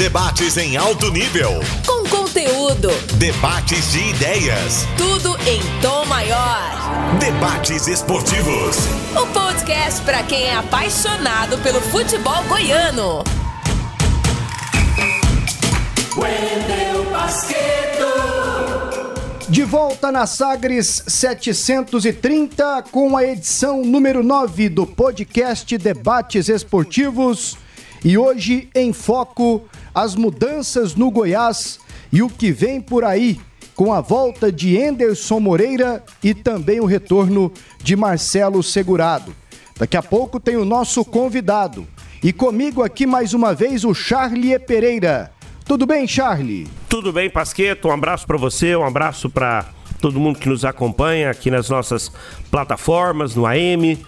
Debates em alto nível. Com conteúdo. Debates de ideias. Tudo em tom maior. Debates esportivos. O podcast para quem é apaixonado pelo futebol goiano. Wendel Basqueto. De volta na Sagres 730 com a edição número 9 do podcast Debates Esportivos. E hoje em foco as mudanças no Goiás e o que vem por aí com a volta de Enderson Moreira e também o retorno de Marcelo Segurado. Daqui a pouco tem o nosso convidado. E comigo aqui mais uma vez o Charlie Pereira. Tudo bem, Charlie? Tudo bem, Pasqueto? Um abraço para você, um abraço para todo mundo que nos acompanha aqui nas nossas plataformas, no AM,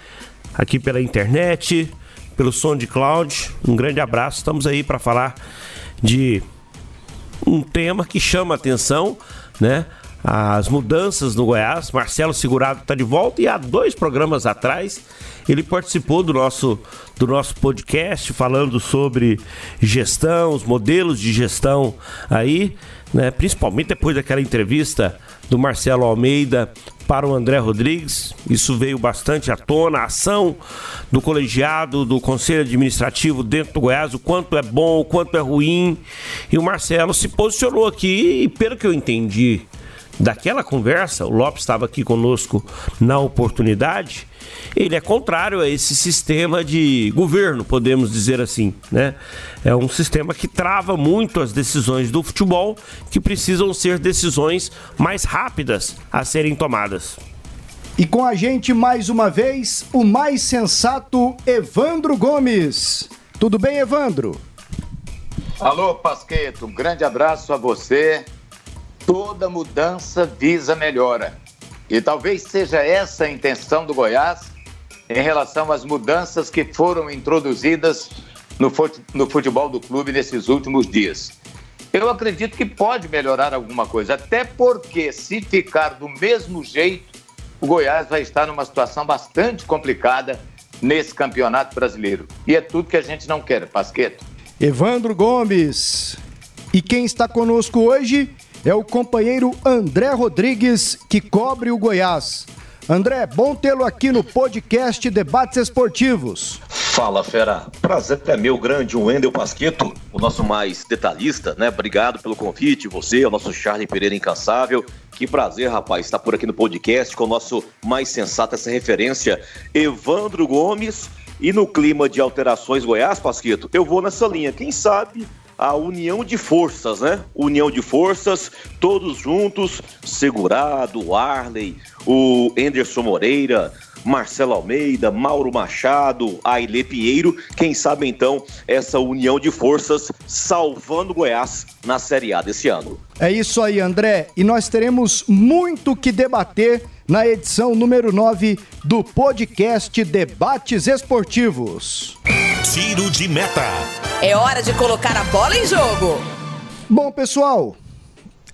aqui pela internet, pelo som de cloud. Um grande abraço. Estamos aí para falar de um tema que chama atenção, né? As mudanças no Goiás. Marcelo Segurado está de volta e há dois programas atrás ele participou do nosso, do nosso podcast falando sobre gestão, os modelos de gestão aí, né? principalmente depois daquela entrevista do Marcelo Almeida para o André Rodrigues. Isso veio bastante à tona, a ação do colegiado, do conselho administrativo dentro do Goiás, o quanto é bom, o quanto é ruim. E o Marcelo se posicionou aqui e, pelo que eu entendi daquela conversa, o Lopes estava aqui conosco na oportunidade, ele é contrário a esse sistema de governo, podemos dizer assim, né? É um sistema que trava muito as decisões do futebol, que precisam ser decisões mais rápidas a serem tomadas. E com a gente mais uma vez, o mais sensato Evandro Gomes. Tudo bem, Evandro? Alô, Pasqueto, um grande abraço a você. Toda mudança visa melhora. E talvez seja essa a intenção do Goiás em relação às mudanças que foram introduzidas no futebol do clube nesses últimos dias. Eu acredito que pode melhorar alguma coisa, até porque se ficar do mesmo jeito, o Goiás vai estar numa situação bastante complicada nesse campeonato brasileiro. E é tudo que a gente não quer, Pasqueto. Evandro Gomes. E quem está conosco hoje é o companheiro André Rodrigues, que cobre o Goiás. André, bom tê-lo aqui no podcast Debates Esportivos. Fala, fera. Prazer é meu grande, o Wendel Pasqueto, o nosso mais detalhista, né? Obrigado pelo convite, você, o nosso Charlie Pereira incansável. Que prazer, rapaz, estar por aqui no podcast com o nosso mais sensato, essa referência, Evandro Gomes. E no clima de alterações Goiás, Pasqueto, eu vou nessa linha. Quem sabe a união de forças, né? União de forças, todos juntos, Segurado, Arley, o Anderson Moreira, Marcelo Almeida, Mauro Machado, Aile Pinheiro, quem sabe então essa união de forças salvando Goiás na Série A desse ano. É isso aí, André, e nós teremos muito que debater na edição número 9 do podcast Debates Esportivos. Tiro de meta. É hora de colocar a bola em jogo. Bom, pessoal,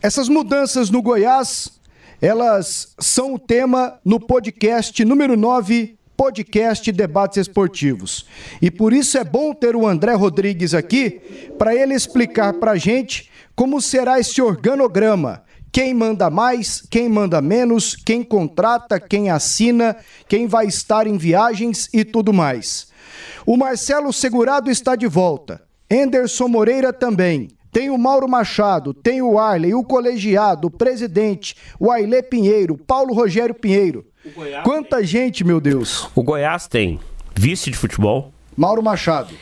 essas mudanças no Goiás, elas são o tema no podcast número 9 podcast Debates Esportivos. E por isso é bom ter o André Rodrigues aqui para ele explicar para a gente como será esse organograma. Quem manda mais, quem manda menos, quem contrata, quem assina, quem vai estar em viagens e tudo mais. O Marcelo Segurado está de volta. Enderson Moreira também. Tem o Mauro Machado, tem o Arley, o colegiado, o presidente, o Ailê Pinheiro, Paulo Rogério Pinheiro. Quanta tem. gente, meu Deus. O Goiás tem vice de futebol. Mauro Machado.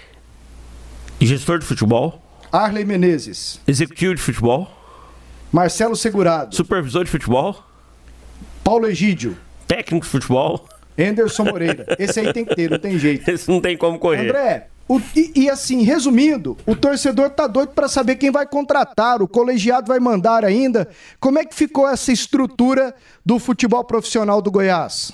Gestor de futebol. Arley Menezes. Executivo de futebol. Marcelo Segurado. Supervisor de futebol. Paulo Egídio. Técnico de futebol. Anderson Moreira. Esse aí tem que ter, não tem jeito. Esse não tem como correr. André, o, e, e, assim, resumindo, o torcedor tá doido para saber quem vai contratar, o colegiado vai mandar ainda. Como é que ficou essa estrutura do futebol profissional do Goiás?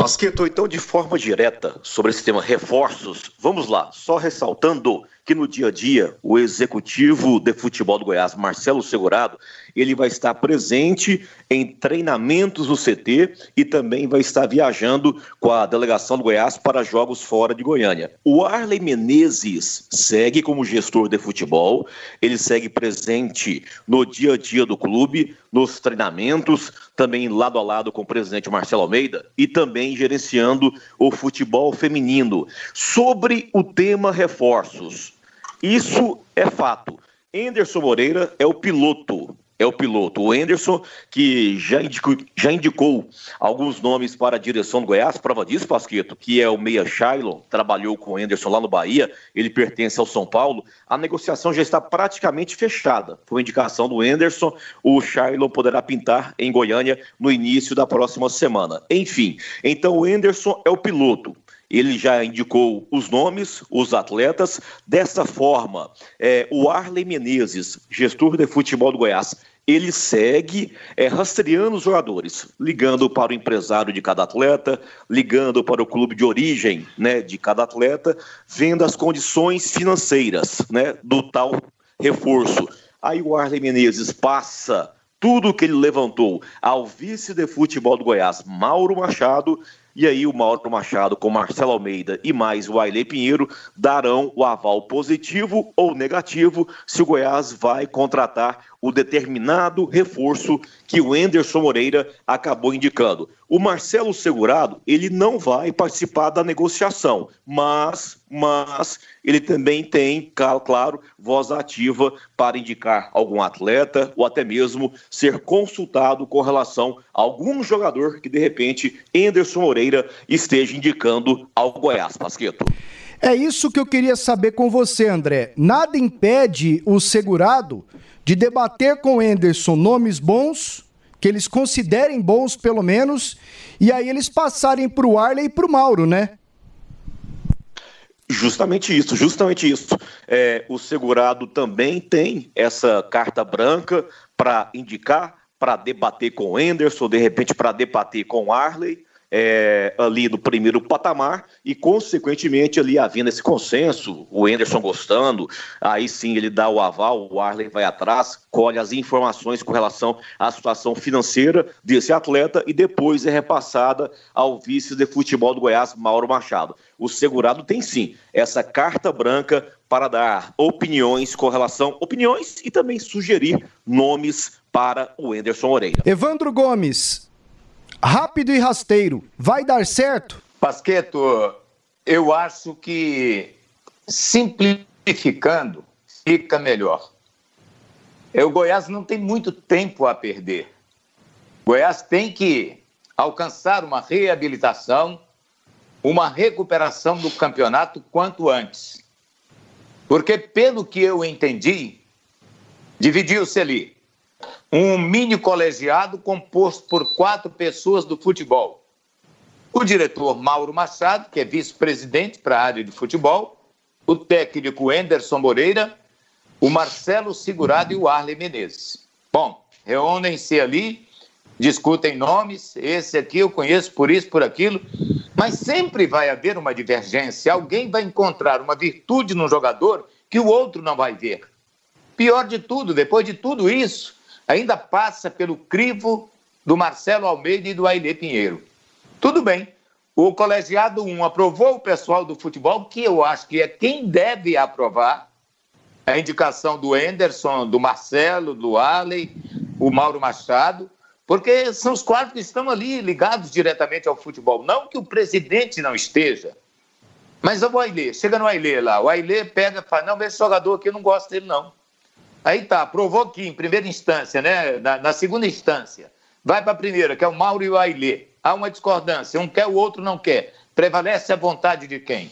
Pasqueto, então, de forma direta sobre esse tema reforços, vamos lá, só ressaltando que no dia a dia o executivo de futebol do Goiás, Marcelo Segurado, ele vai estar presente em treinamentos no CT e também vai estar viajando com a delegação do Goiás para jogos fora de Goiânia. O Arley Menezes segue como gestor de futebol, ele segue presente no dia a dia do clube, nos treinamentos, também lado a lado com o presidente Marcelo Almeida e também gerenciando o futebol feminino. Sobre o tema reforços, isso é fato. Anderson Moreira é o piloto é o piloto. O Anderson, que já indicou, já indicou alguns nomes para a direção do Goiás, prova disso, Pasqueto, que é o Meia Shailon, trabalhou com o Anderson lá no Bahia, ele pertence ao São Paulo. A negociação já está praticamente fechada. Foi indicação do Anderson, o Shailon poderá pintar em Goiânia no início da próxima semana. Enfim, então o Anderson é o piloto. Ele já indicou os nomes, os atletas. Dessa forma, é, o Arley Menezes, gestor de futebol do Goiás, ele segue é, rastreando os jogadores, ligando para o empresário de cada atleta, ligando para o clube de origem né, de cada atleta, vendo as condições financeiras né, do tal reforço. Aí o Arley Menezes passa tudo que ele levantou ao vice de futebol do Goiás, Mauro Machado, e aí o Mauro Machado com Marcelo Almeida e mais o Aile Pinheiro darão o aval positivo ou negativo se o Goiás vai contratar o determinado reforço que o Enderson Moreira acabou indicando. O Marcelo Segurado, ele não vai participar da negociação, mas, mas ele também tem, claro, voz ativa para indicar algum atleta ou até mesmo ser consultado com relação a algum jogador que de repente Enderson Moreira esteja indicando ao Goiás, Pasqueto. É isso que eu queria saber com você, André. Nada impede o segurado de debater com o Enderson nomes bons, que eles considerem bons pelo menos, e aí eles passarem para o Arley e para o Mauro, né? Justamente isso, justamente isso. É, o segurado também tem essa carta branca para indicar, para debater com o Anderson, de repente para debater com o Arley é, ali no primeiro patamar e, consequentemente, ali havendo esse consenso, o Anderson gostando, aí sim ele dá o aval, o Arley vai atrás, colhe as informações com relação à situação financeira desse atleta e depois é repassada ao vice de futebol do Goiás, Mauro Machado. O segurado tem sim essa carta branca para dar opiniões com relação, opiniões e também sugerir nomes para o Anderson Moreira. Evandro Gomes, rápido e rasteiro, vai dar certo? Pasqueto, eu acho que simplificando fica melhor. O Goiás não tem muito tempo a perder. O Goiás tem que alcançar uma reabilitação, uma recuperação do campeonato quanto antes. Porque, pelo que eu entendi, dividiu-se ali um mini colegiado composto por quatro pessoas do futebol. O diretor Mauro Machado, que é vice-presidente para a área de futebol, o técnico Enderson Moreira, o Marcelo Segurado e o Arley Menezes. Bom, reúnem-se ali, discutem nomes, esse aqui eu conheço por isso, por aquilo, mas sempre vai haver uma divergência. Alguém vai encontrar uma virtude num jogador que o outro não vai ver. Pior de tudo, depois de tudo isso, ainda passa pelo crivo do Marcelo Almeida e do Ailê Pinheiro. Tudo bem, o colegiado 1 aprovou o pessoal do futebol, que eu acho que é quem deve aprovar a indicação do Enderson, do Marcelo, do Arley, o Mauro Machado, porque são os quatro que estão ali ligados diretamente ao futebol. Não que o presidente não esteja, mas o Ailê, chega no Ailê lá, o Ailê pega e fala, não, esse jogador aqui eu não gosto dele não. Aí tá, provou aqui em primeira instância, né? Na, na segunda instância. Vai para a primeira, que é o Mauro e o Ailê. Há uma discordância, um quer, o outro não quer. Prevalece a vontade de quem?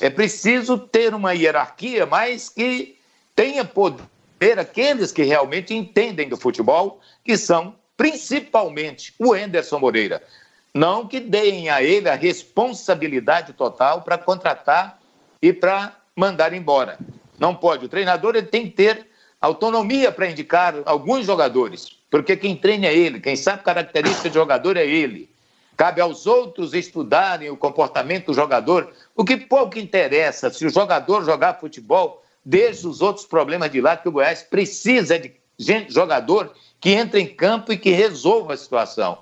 É preciso ter uma hierarquia, mas que tenha poder aqueles que realmente entendem do futebol, que são principalmente o Enderson Moreira. Não que deem a ele a responsabilidade total para contratar e para mandar embora. Não pode. O treinador ele tem que ter autonomia para indicar alguns jogadores, porque quem treina é ele, quem sabe característica de jogador é ele. Cabe aos outros estudarem o comportamento do jogador, o que pouco interessa se o jogador jogar futebol deixe os outros problemas de lado, que o Goiás precisa de gente, jogador que entre em campo e que resolva a situação.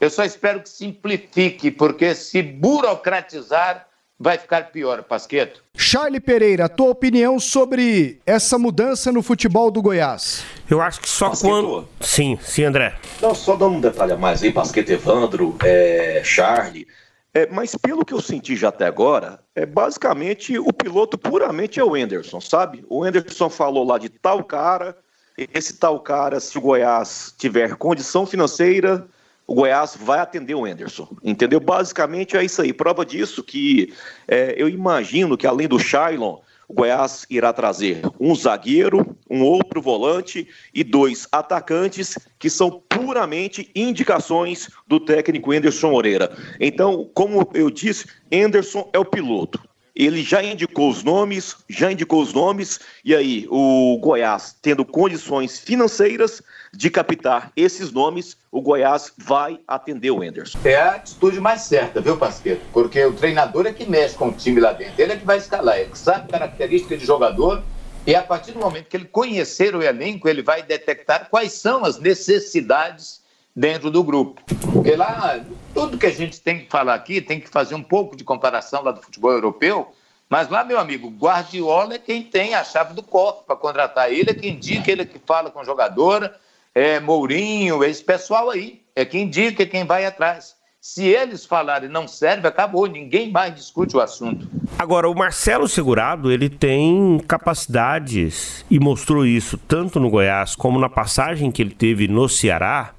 Eu só espero que simplifique, porque se burocratizar, vai ficar pior, Pasqueto. Charlie Pereira, a tua opinião sobre essa mudança no futebol do Goiás? Eu acho que só Pasqueto. quando. Sim, sim, André. Não, só dando um detalhe a mais aí, Pasqueta Evandro, é, Charlie. É, mas pelo que eu senti já até agora, é basicamente o piloto puramente é o Enderson, sabe? O Enderson falou lá de tal cara, esse tal cara, se o Goiás tiver condição financeira, o Goiás vai atender o Enderson, entendeu? Basicamente é isso aí. Prova disso que é, eu imagino que além do Shailon, o Goiás irá trazer um zagueiro, um outro volante e dois atacantes que são puramente indicações do técnico Enderson Moreira. Então, como eu disse, Enderson é o piloto. Ele já indicou os nomes, já indicou os nomes, e aí o Goiás, tendo condições financeiras de captar esses nomes, o Goiás vai atender o Enderson. É a atitude mais certa, viu, Pasqueto? Porque o treinador é que mexe com o time lá dentro. Ele é que vai escalar, ele sabe característica de jogador e a partir do momento que ele conhecer o elenco, ele vai detectar quais são as necessidades dentro do grupo. Porque lá, tudo que a gente tem que falar aqui, tem que fazer um pouco de comparação lá do futebol europeu, mas lá, meu amigo, Guardiola é quem tem a chave do cofre para contratar. Ele é quem indica, ele é que fala com jogadora, é Mourinho, esse pessoal aí, é quem indica, é quem vai atrás. Se eles falarem não serve, acabou, ninguém mais discute o assunto. Agora, o Marcelo Segurado, ele tem capacidades, e mostrou isso tanto no Goiás como na passagem que ele teve no Ceará.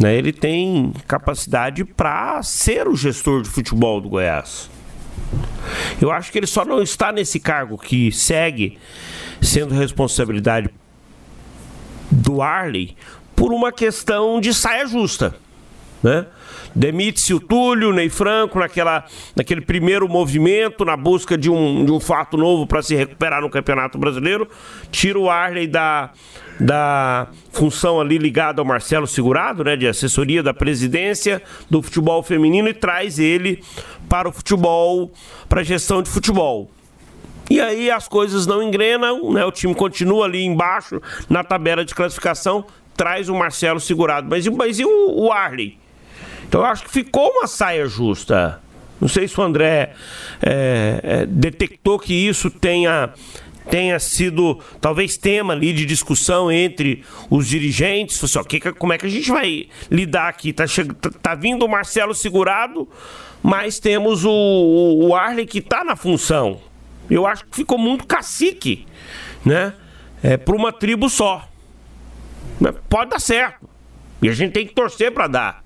Né, ele tem capacidade para ser o gestor de futebol do Goiás. Eu acho que ele só não está nesse cargo que segue sendo responsabilidade do Arley por uma questão de saia justa, né? Demite-se o Túlio, o Ney Franco, naquela, naquele primeiro movimento, na busca de um, de um fato novo para se recuperar no Campeonato Brasileiro. Tira o Arley da, da função ali ligada ao Marcelo Segurado, né, de assessoria da presidência do futebol feminino e traz ele para o futebol, para a gestão de futebol. E aí as coisas não engrenam, né? O time continua ali embaixo na tabela de classificação, traz o Marcelo segurado. Mas, mas e o, o Arley? Então eu acho que ficou uma saia justa. Não sei se o André é, é, detectou que isso tenha tenha sido talvez tema ali de discussão entre os dirigentes. Assim, ó, que, como é que a gente vai lidar aqui? Tá, tá, tá vindo o Marcelo segurado, mas temos o, o, o Arley que tá na função. Eu acho que ficou muito cacique, né? É, para uma tribo só. Pode dar certo. E a gente tem que torcer para dar.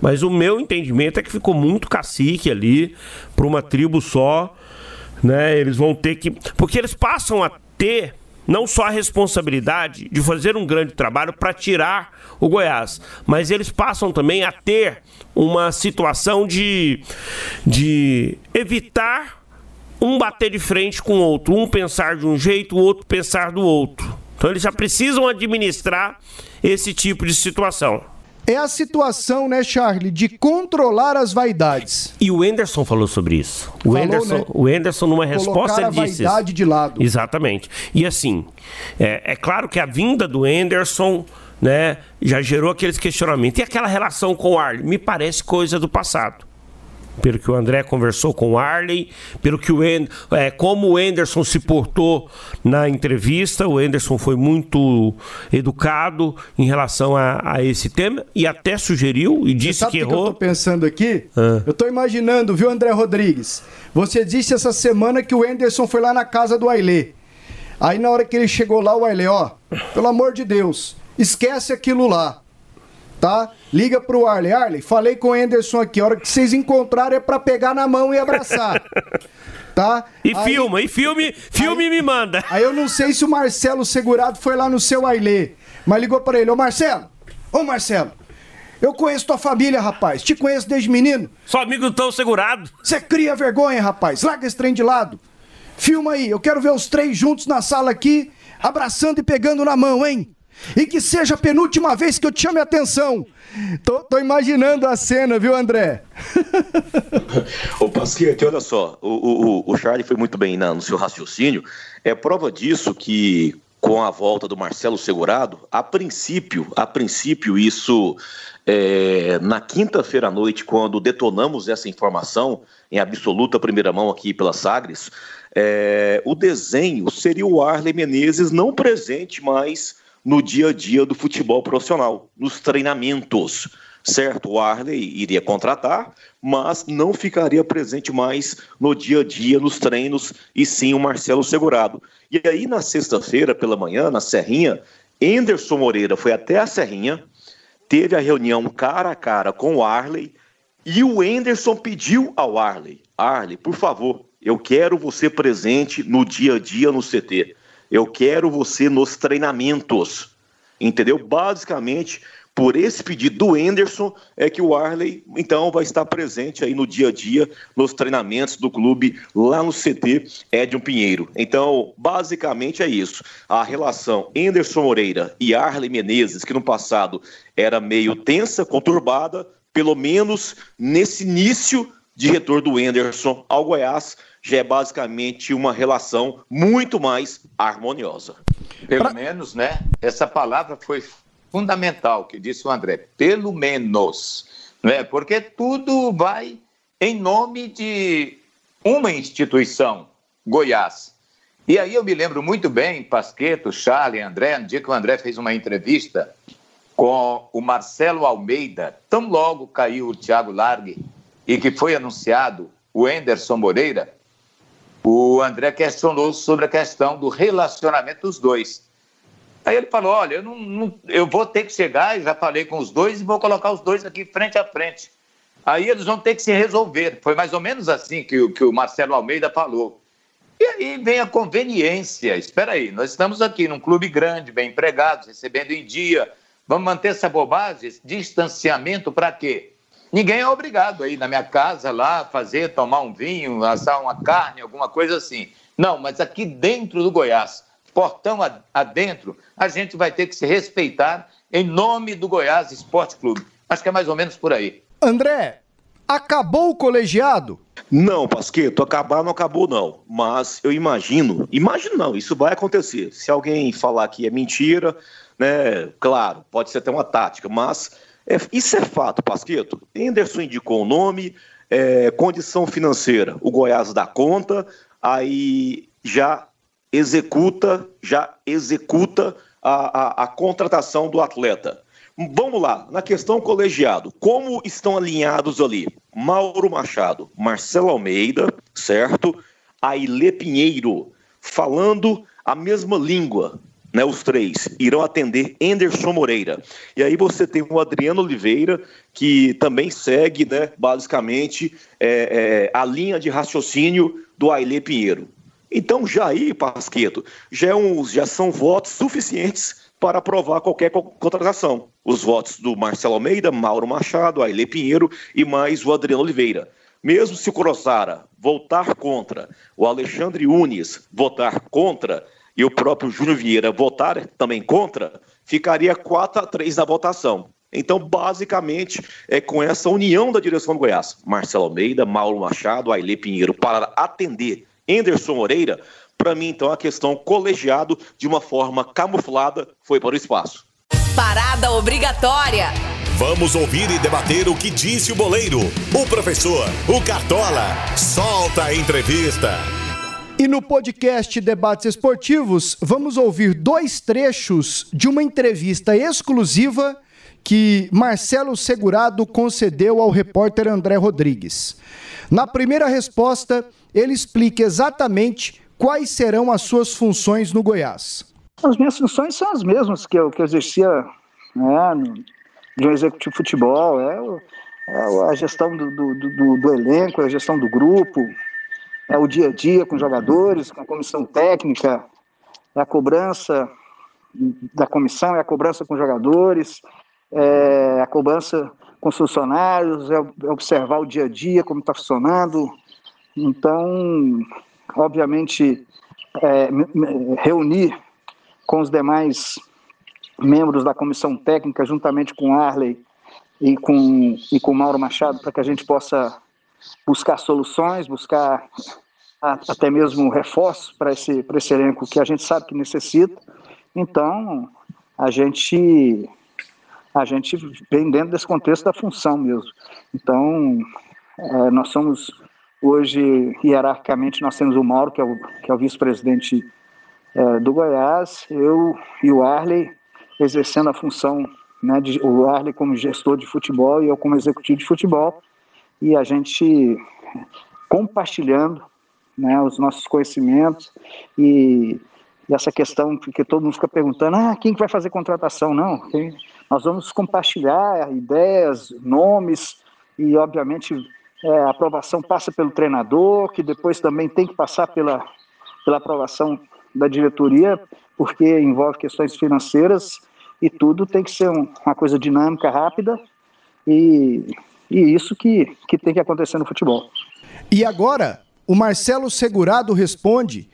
Mas o meu entendimento é que ficou muito cacique ali para uma tribo só, né? Eles vão ter que, porque eles passam a ter não só a responsabilidade de fazer um grande trabalho para tirar o Goiás, mas eles passam também a ter uma situação de, de evitar um bater de frente com o outro, um pensar de um jeito, o outro pensar do outro. Então eles já precisam administrar esse tipo de situação. É a situação, né, Charlie, de controlar as vaidades. E o Enderson falou sobre isso. O Falou, Enderson, né? o Enderson numa Colocar resposta a ele disse vaidade isso. de lado. Exatamente. E assim, é, é claro que a vinda do Enderson, né, já gerou aqueles questionamentos. E aquela relação com o Arley? Me parece coisa do passado. Pelo que o André conversou com o Arley, pelo que o En- é, como o Enderson se portou na entrevista, o Enderson foi muito educado em relação a, a esse tema e até sugeriu e disse Sabe que o que, eu tô errou. pensando aqui? Ah. Eu tô imaginando, viu, André Rodrigues? Você disse essa semana que o Enderson foi lá na casa do Ailê. Aí na hora que ele chegou lá, o Ailê, ó, pelo amor de Deus, esquece aquilo lá. Tá? Liga pro Arley. Arley, falei com o Enderson aqui. A hora que vocês encontrarem é pra pegar na mão e abraçar. Tá? E Aí- filma, e filme, filme me manda. Aí eu não sei se o Marcelo Segurado foi lá no seu Ailê, mas ligou pra ele, ô Marcelo, ô Marcelo, eu conheço tua família, rapaz, te conheço desde menino, Só amigo tão segurado. você cria vergonha, rapaz, larga esse trem de lado. Filma aí, eu quero ver os três juntos na sala aqui, abraçando e pegando na mão, hein? E que seja a penúltima vez que eu te chame a atenção. Tô, tô imaginando a cena, viu, André? Ô, Pasquete, olha só, o, o, o Charlie foi muito bem no seu raciocínio. É prova disso que com a volta do Marcelo Segurado, a princípio, a princípio isso é, na quinta-feira à noite, quando detonamos essa informação em absoluta primeira mão aqui pela Sagres, é, o desenho seria o Arley Menezes não presente mais no dia a dia do futebol profissional, nos treinamentos. Certo, o Arley iria contratar, mas não ficaria presente mais no dia a dia, nos treinos, e sim o Marcelo Segurado. E aí, na sexta-feira, pela manhã, na Serrinha, Anderson Moreira foi até a Serrinha, teve a reunião cara a cara com o Arley, e o Anderson pediu ao Arley: Arley, por favor, eu quero você presente no dia a dia no CT. Eu quero você nos treinamentos. Entendeu? Basicamente, por esse pedido do Enderson é que o Arley então vai estar presente aí no dia a dia nos treinamentos do clube lá no CT Edson Pinheiro. Então, basicamente é isso. A relação Enderson Moreira e Arley Menezes, que no passado era meio tensa, conturbada, pelo menos nesse início de retorno do Enderson ao Goiás, já é basicamente uma relação muito mais harmoniosa. Pelo pra... menos, né? Essa palavra foi fundamental que disse o André, pelo menos, né? Porque tudo vai em nome de uma instituição, Goiás. E aí eu me lembro muito bem, Pasqueto, Charlie, André, no dia que o André fez uma entrevista com o Marcelo Almeida, tão logo caiu o Thiago Largue e que foi anunciado o Enderson Moreira, o André questionou sobre a questão do relacionamento dos dois. Aí ele falou: Olha, eu, não, não, eu vou ter que chegar, já falei com os dois, e vou colocar os dois aqui frente a frente. Aí eles vão ter que se resolver. Foi mais ou menos assim que, que o Marcelo Almeida falou. E aí vem a conveniência. Espera aí, nós estamos aqui num clube grande, bem empregados, recebendo em dia. Vamos manter essa bobagem, esse distanciamento para quê? Ninguém é obrigado aí na minha casa lá fazer, tomar um vinho, assar uma carne, alguma coisa assim. Não, mas aqui dentro do Goiás, portão adentro, a gente vai ter que se respeitar em nome do Goiás Esporte Clube. Acho que é mais ou menos por aí. André, acabou o colegiado? Não, Pasqueto, acabar não acabou não. Mas eu imagino, imagino não, isso vai acontecer. Se alguém falar que é mentira, né, claro, pode ser até uma tática, mas é, isso é fato, Pasqueto. Henderson indicou o nome, é, condição financeira, o Goiás dá conta, aí já executa, já executa a, a, a contratação do atleta. Vamos lá, na questão colegiado, como estão alinhados ali? Mauro Machado, Marcelo Almeida, certo? Aile Pinheiro, falando a mesma língua, né, os três, irão atender Anderson Moreira. E aí você tem o Adriano Oliveira, que também segue, né, basicamente, é, é, a linha de raciocínio do Aile Pinheiro. Então, já aí, Pasqueto, já, é um, já são votos suficientes para aprovar qualquer contratação. Os votos do Marcelo Almeida, Mauro Machado, Aile Pinheiro e mais o Adriano Oliveira. Mesmo se o Crossara voltar contra, o Alexandre Unes votar contra e o próprio Júnior Vieira votar também contra, ficaria 4 a 3 na votação. Então, basicamente, é com essa união da direção do Goiás, Marcelo Almeida, Mauro Machado, Aile Pinheiro, para atender Anderson Moreira, para mim, então, a questão colegiado, de uma forma camuflada, foi para o espaço. Parada obrigatória. Vamos ouvir e debater o que disse o boleiro, o professor, o Cartola. Solta a entrevista. E no podcast Debates Esportivos, vamos ouvir dois trechos de uma entrevista exclusiva que Marcelo Segurado concedeu ao repórter André Rodrigues. Na primeira resposta, ele explica exatamente quais serão as suas funções no Goiás. As minhas funções são as mesmas que eu, que eu exercia né, no, executivo de futebol, é, é a gestão do, do, do, do, elenco, a gestão do grupo, é o dia a dia com os jogadores, com a comissão técnica, é a cobrança da comissão, é a cobrança com os jogadores, é a cobrança com os funcionários, é observar o dia a dia, como está funcionando, então, obviamente, é, reunir com os demais membros da comissão técnica, juntamente com Arley e com, e com Mauro Machado, para que a gente possa buscar soluções, buscar até mesmo reforços para esse, esse elenco que a gente sabe que necessita. Então, a gente a gente vem dentro desse contexto da função mesmo. Então, é, nós somos hoje, hierarquicamente, nós temos o Mauro, que é o, que é o vice-presidente é, do Goiás, eu e o Arley exercendo a função, né, de, o Arley como gestor de futebol e eu como executivo de futebol, e a gente compartilhando né, os nossos conhecimentos e, e, essa questão que todo mundo fica perguntando, ah, quem que vai fazer contratação? Não, quem, nós vamos compartilhar ideias, nomes e, obviamente, é, a aprovação passa pelo treinador, que depois também tem que passar pela, pela aprovação da diretoria, porque envolve questões financeiras e tudo tem que ser um, uma coisa dinâmica, rápida e, e isso que, que tem que acontecer no futebol. E agora, o Marcelo Segurado responde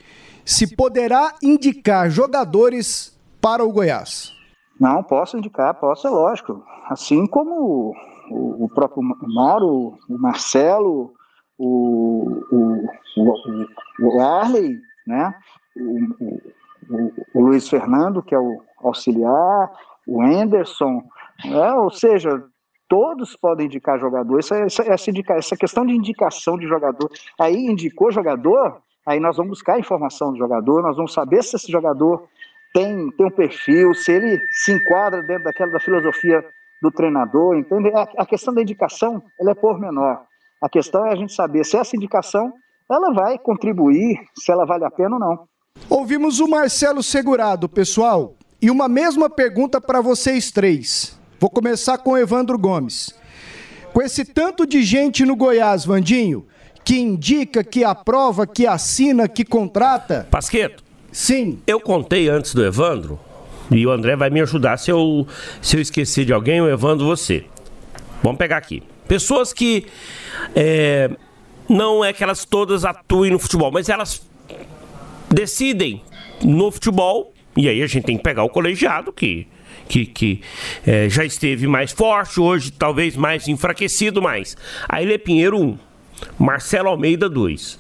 se poderá indicar jogadores para o Goiás. Não, posso indicar, posso, é lógico. Assim como o, o próprio Mauro, o Marcelo, o, o, o, o Arley, né? O, o, Luiz Fernando, que é o auxiliar, o Anderson, né? ou seja, todos podem indicar jogador. Essa, essa, indica, essa questão de indicação de jogador, aí indicou jogador, aí nós vamos buscar a informação do jogador, nós vamos saber se esse jogador tem, tem um perfil, se ele se enquadra dentro daquela da filosofia do treinador, entende? A, a questão da indicação, ela é pormenor. A questão é a gente saber se essa indicação ela vai contribuir, se ela vale a pena ou não. Ouvimos o Marcelo Segurado, pessoal, e uma mesma pergunta para vocês três. Vou começar com o Evandro Gomes. Com esse tanto de gente no Goiás, Vandinho, que indica, que aprova, que assina, que contrata. Pasqueto. Sim. Eu contei antes do Evandro, e o André vai me ajudar se eu, se eu esquecer de alguém, o Evandro, você. Vamos pegar aqui. Pessoas que é, não é que elas todas atuem no futebol, mas elas decidem no futebol, e aí a gente tem que pegar o colegiado que que, que é, já esteve mais forte, hoje talvez mais enfraquecido mais. Aile Pinheiro 1, Marcelo Almeida 2.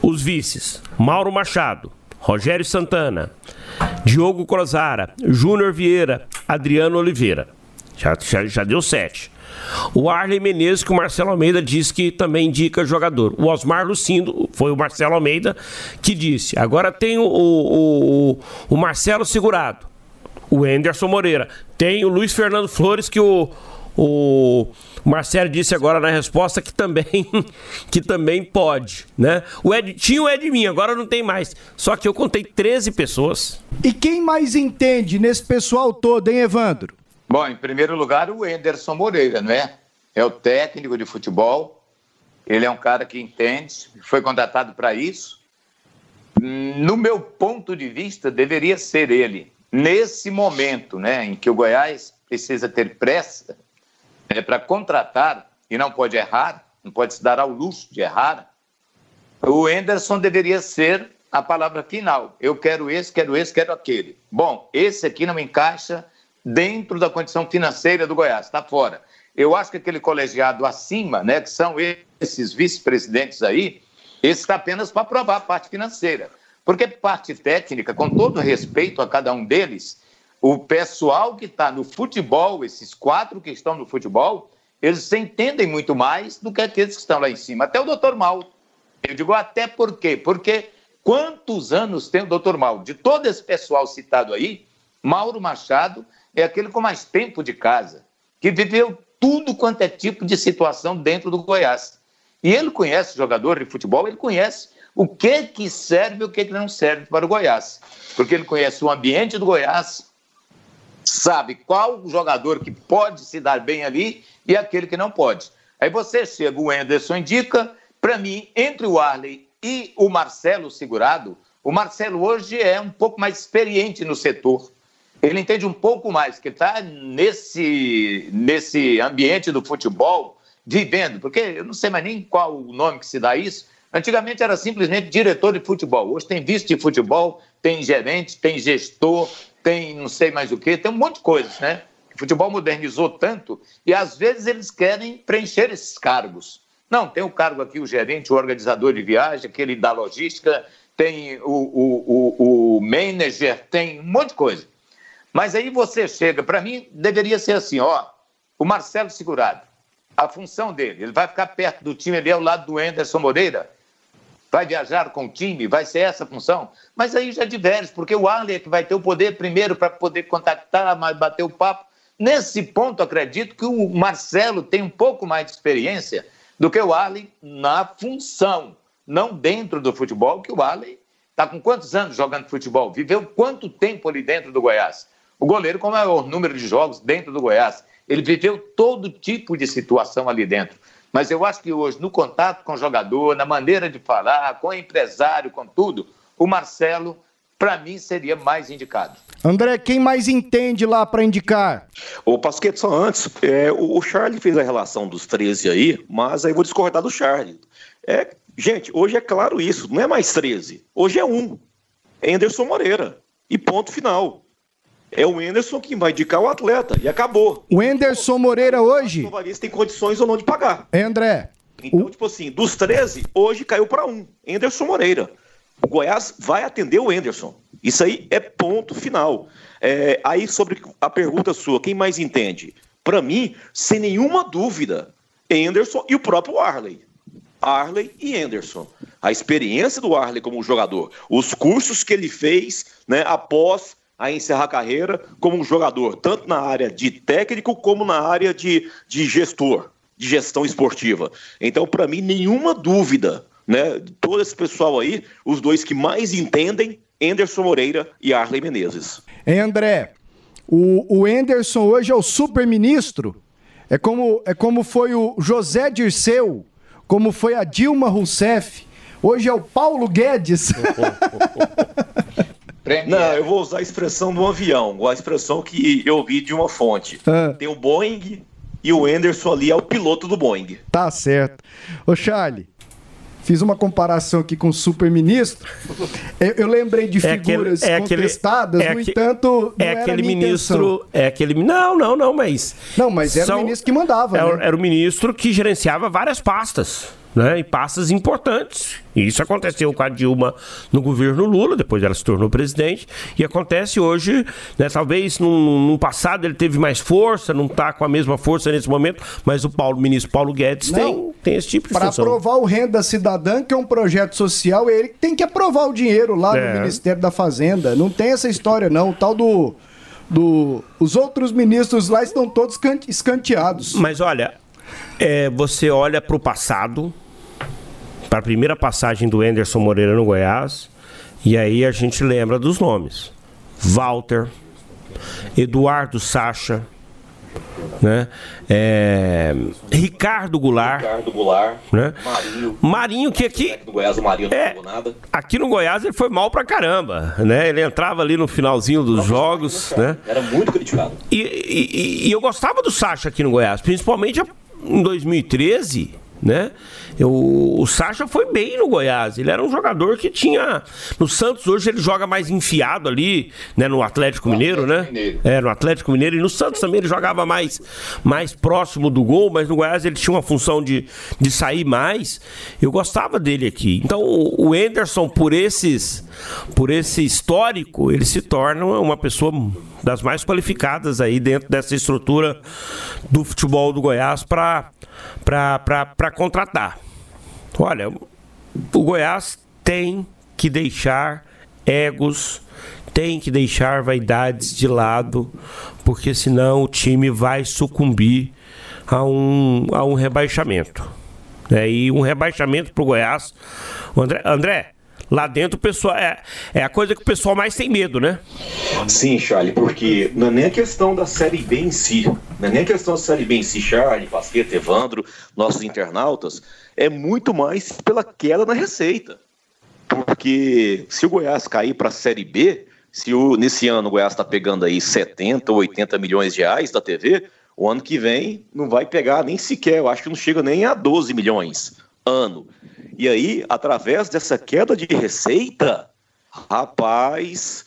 Os vices, Mauro Machado, Rogério Santana, Diogo Crozara, Júnior Vieira, Adriano Oliveira. Já, já, já deu sete. O Arley Menezes, que o Marcelo Almeida disse que também indica jogador. O Osmar Lucindo, foi o Marcelo Almeida que disse. Agora tem o, o, o, o Marcelo Segurado o Enderson Moreira. Tem o Luiz Fernando Flores, que o, o Marcelo disse agora na resposta que também que também pode, né? O Ed, tinha o Edminho, agora não tem mais. Só que eu contei 13 pessoas. E quem mais entende nesse pessoal todo, hein, Evandro? Bom, em primeiro lugar, o Enderson Moreira, não é? É o técnico de futebol. Ele é um cara que entende, foi contratado para isso. No meu ponto de vista, deveria ser ele nesse momento né, em que o Goiás precisa ter pressa é, para contratar e não pode errar, não pode se dar ao luxo de errar, o Enderson deveria ser a palavra final. Eu quero esse, quero esse, quero aquele. Bom, esse aqui não encaixa dentro da condição financeira do Goiás, está fora. Eu acho que aquele colegiado acima, né, que são esses vice-presidentes aí, esse está apenas para aprovar a parte financeira. Porque parte técnica, com todo respeito a cada um deles, o pessoal que está no futebol, esses quatro que estão no futebol, eles se entendem muito mais do que aqueles que estão lá em cima. Até o doutor Mal. Eu digo até por quê? Porque quantos anos tem o doutor Mal? De todo esse pessoal citado aí, Mauro Machado é aquele com mais tempo de casa, que viveu tudo quanto é tipo de situação dentro do Goiás. E ele conhece jogador de futebol, ele conhece o que que serve e o que que não serve para o Goiás. Porque ele conhece o ambiente do Goiás, sabe qual jogador que pode se dar bem ali e aquele que não pode. Aí você chega, o Anderson indica, para mim, entre o Arley e o Marcelo Segurado, o Marcelo hoje é um pouco mais experiente no setor. Ele entende um pouco mais, que está nesse, nesse ambiente do futebol, vivendo, porque eu não sei mais nem qual o nome que se dá isso, Antigamente era simplesmente diretor de futebol. Hoje tem vice de futebol, tem gerente, tem gestor. tem não sei mais o que, tem um monte de coisas, né? O futebol modernizou tanto e às vezes eles querem preencher esses cargos. Não, tem o cargo aqui, o gerente, o organizador de viagem, aquele da logística, tem o, o, o, o manager, tem um monte de coisa. Mas aí você chega, para mim, deveria ser assim, ó, o Marcelo Segurado, a função dele, ele vai ficar perto do time ali ao lado do Anderson Moreira, vai viajar com o time, vai ser essa a função. Mas aí já diverge, porque o Arley é que vai ter o poder primeiro para poder contactar, bater o papo. Nesse ponto, acredito que o Marcelo tem um pouco mais de experiência do que o Arley na função, não dentro do futebol, que o Arley está com quantos anos jogando futebol? Viveu quanto tempo ali dentro do Goiás? O goleiro com o maior número de jogos dentro do Goiás. Ele viveu todo tipo de situação ali dentro. Mas eu acho que hoje, no contato com o jogador, na maneira de falar, com o empresário, com tudo, o Marcelo, para mim, seria mais indicado. André, quem mais entende lá para indicar? O Pasquete, só antes, é, o, o Charlie fez a relação dos 13 aí, mas aí vou discordar do Charlie. É, gente, hoje é claro isso, não é mais 13, hoje é um. É Anderson Moreira. E ponto final. É o Enderson que vai indicar o atleta. E acabou. O Enderson Moreira hoje. O tem condições ou não de pagar. É, André. Então, o... tipo assim, dos 13, hoje caiu para um. Enderson Moreira. O Goiás vai atender o Enderson. Isso aí é ponto final. É, aí, sobre a pergunta sua, quem mais entende? Para mim, sem nenhuma dúvida, Enderson e o próprio Arley. Arley e Enderson. A experiência do Arley como jogador, os cursos que ele fez né, após a encerrar a carreira como um jogador, tanto na área de técnico como na área de, de gestor, de gestão esportiva. Então, para mim, nenhuma dúvida, né? Todo esse pessoal aí, os dois que mais entendem, Anderson Moreira e Arley Menezes. Hein, André? O, o Anderson hoje é o super-ministro. É como, é como foi o José Dirceu, como foi a Dilma Rousseff. Hoje é o Paulo Guedes. Premier. Não, eu vou usar a expressão do avião, a expressão que eu vi de uma fonte. Ah. Tem o Boeing e o Anderson ali é o piloto do Boeing. Tá certo. Ô, Charlie. Fiz uma comparação aqui com o super-ministro. Eu, eu, lembrei de é figuras aquele, é contestadas, aquele, é no entanto, não é aquele ministro. Intenção. É aquele. Não, não, não, mas. Não, mas era são, o ministro que mandava. Era, né? era o ministro que gerenciava várias pastas né, e pastas importantes. E isso aconteceu com a Dilma no governo Lula, depois ela se tornou presidente, e acontece hoje, né, talvez no, no passado ele teve mais força, não está com a mesma força nesse momento, mas o Paulo, ministro Paulo Guedes não, tem, tem esse tipo de Para aprovar o Renda Cidadã, que é um projeto social, ele tem que aprovar o dinheiro lá é. no Ministério da Fazenda. Não tem essa história, não. O tal do. Do, os outros ministros lá estão todos escanteados. Mas olha, é, você olha para o passado, para a primeira passagem do Anderson Moreira no Goiás. E aí a gente lembra dos nomes: Walter, Eduardo Sacha, né? É, Ricardo Goulart. Ricardo Goulart. Né? Marinho. Marinho que aqui. No Goiás, Marinho é. Aqui no Goiás ele foi mal pra caramba, né? Ele entrava ali no finalzinho dos não, jogos, né? Era muito criticado. E, e, e, eu gostava do Sacha aqui no Goiás, principalmente em 2013 né? O, o Sacha foi bem no Goiás. Ele era um jogador que tinha. No Santos hoje ele joga mais enfiado ali, né? No Atlético Mineiro, Atlético né? Mineiro. É, no Atlético Mineiro. E no Santos também ele jogava mais, mais próximo do gol, mas no Goiás ele tinha uma função de, de sair mais. Eu gostava dele aqui. Então o, Anderson, por esses. Por esse histórico, ele se torna uma pessoa das mais qualificadas aí dentro dessa estrutura do futebol do Goiás para contratar. Olha, o Goiás tem que deixar egos, tem que deixar vaidades de lado, porque senão o time vai sucumbir a um, a um rebaixamento. É, e um rebaixamento para o Goiás. André, André, Lá dentro o pessoal é, é a coisa que o pessoal mais tem medo, né? Sim, Charlie, porque não é nem a questão da Série B em si, não é nem a questão da Série B em si, Charlie, Pasqueta, Evandro, nossos internautas, é muito mais pela queda na receita. Porque se o Goiás cair para a Série B, se o, nesse ano o Goiás está pegando aí 70 ou 80 milhões de reais da TV, o ano que vem não vai pegar nem sequer, eu acho que não chega nem a 12 milhões ano. E aí, através dessa queda de receita, rapaz,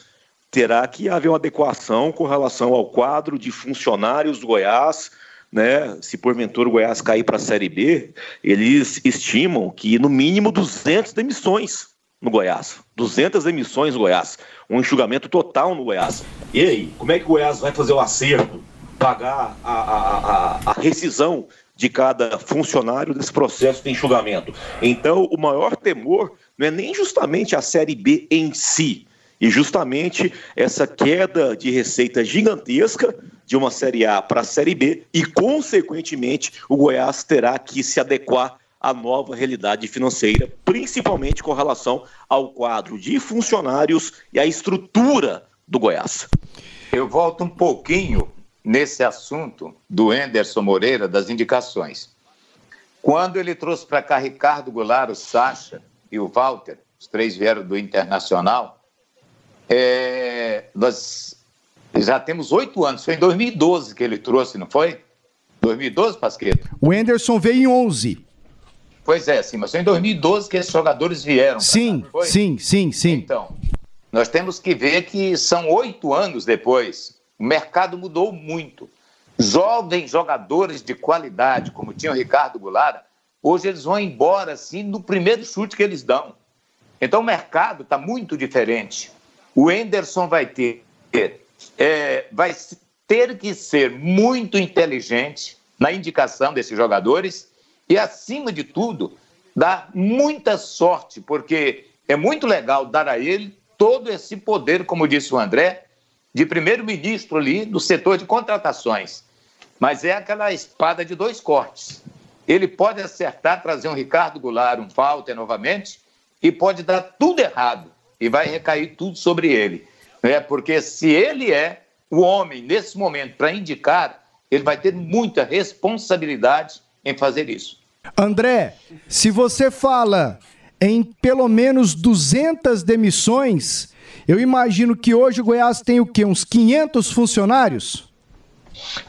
terá que haver uma adequação com relação ao quadro de funcionários do Goiás. Né, se porventura o Goiás cair para a Série B, eles estimam que no mínimo 200 demissões no Goiás. 200 demissões no Goiás. Um enxugamento total no Goiás. E aí, como é que o Goiás vai fazer o acerto? Pagar a, a, a, a rescisão de cada funcionário desse processo de enxugamento. Então, o maior temor não é nem justamente a Série B em si, e justamente essa queda de receita gigantesca de uma Série A para a Série B, e, consequentemente, o Goiás terá que se adequar à nova realidade financeira, principalmente com relação ao quadro de funcionários e à estrutura do Goiás. Eu volto um pouquinho nesse assunto do Enderson Moreira, das indicações. Quando ele trouxe para cá Ricardo Goulart, o Sacha e o Walter, os três vieram do Internacional, é, nós já temos oito anos, foi em 2012 que ele trouxe, não foi? 2012, Pasqueto? O Enderson veio em 11. Pois é, sim, mas foi em 2012 que esses jogadores vieram. Sim, cá, sim, sim, sim. Então, nós temos que ver que são oito anos depois o mercado mudou muito. Jovens jogadores de qualidade, como tinha o Ricardo Goulart, hoje eles vão embora assim no primeiro chute que eles dão. Então o mercado está muito diferente. O Enderson vai ter, é, vai ter que ser muito inteligente na indicação desses jogadores e, acima de tudo, dar muita sorte, porque é muito legal dar a ele todo esse poder, como disse o André, de primeiro-ministro ali do setor de contratações. Mas é aquela espada de dois cortes. Ele pode acertar, trazer um Ricardo Goulart, um Walter novamente, e pode dar tudo errado. E vai recair tudo sobre ele. Né? Porque se ele é o homem, nesse momento, para indicar, ele vai ter muita responsabilidade em fazer isso. André, se você fala em pelo menos 200 demissões, eu imagino que hoje o Goiás tem o quê? Uns 500 funcionários?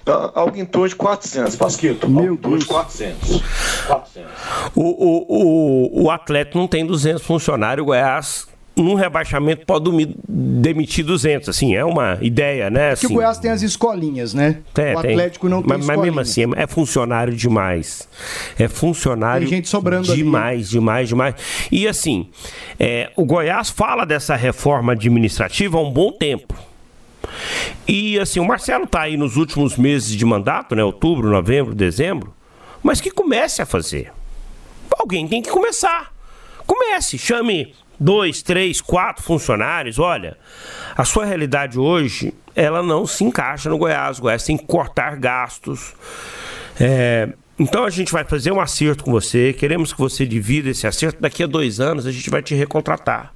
Uh, algo em torno de 400, Pasquito. Meu Deus. 400. 400. O, o, o, o Atlético não tem 200 funcionários, o Goiás num rebaixamento pode demitir 200, assim, é uma ideia, né? Assim, que o Goiás tem as escolinhas, né? Tem, o Atlético tem. não tem mas, mas mesmo assim, é funcionário demais. É funcionário tem gente sobrando demais, ali. demais, demais. E assim, é, o Goiás fala dessa reforma administrativa há um bom tempo. E assim, o Marcelo está aí nos últimos meses de mandato, né? Outubro, novembro, dezembro, mas que comece a fazer. Alguém tem que começar. Comece, chame dois, três, quatro funcionários, olha, a sua realidade hoje, ela não se encaixa no Goiás. O Goiás tem que cortar gastos. É, então a gente vai fazer um acerto com você, queremos que você divida esse acerto. Daqui a dois anos a gente vai te recontratar.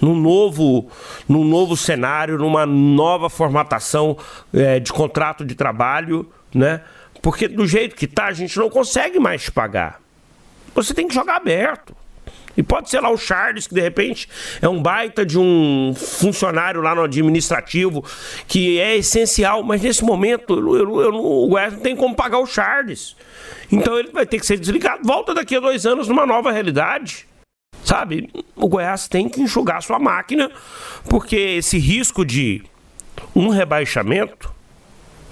Num novo, num novo cenário, numa nova formatação é, de contrato de trabalho, né? Porque do jeito que tá, a gente não consegue mais te pagar. Você tem que jogar aberto. E pode ser lá o Charles, que de repente é um baita de um funcionário lá no administrativo, que é essencial, mas nesse momento eu, eu, eu, o Goiás não tem como pagar o Charles. Então ele vai ter que ser desligado. Volta daqui a dois anos numa nova realidade. Sabe? O Goiás tem que enxugar sua máquina, porque esse risco de um rebaixamento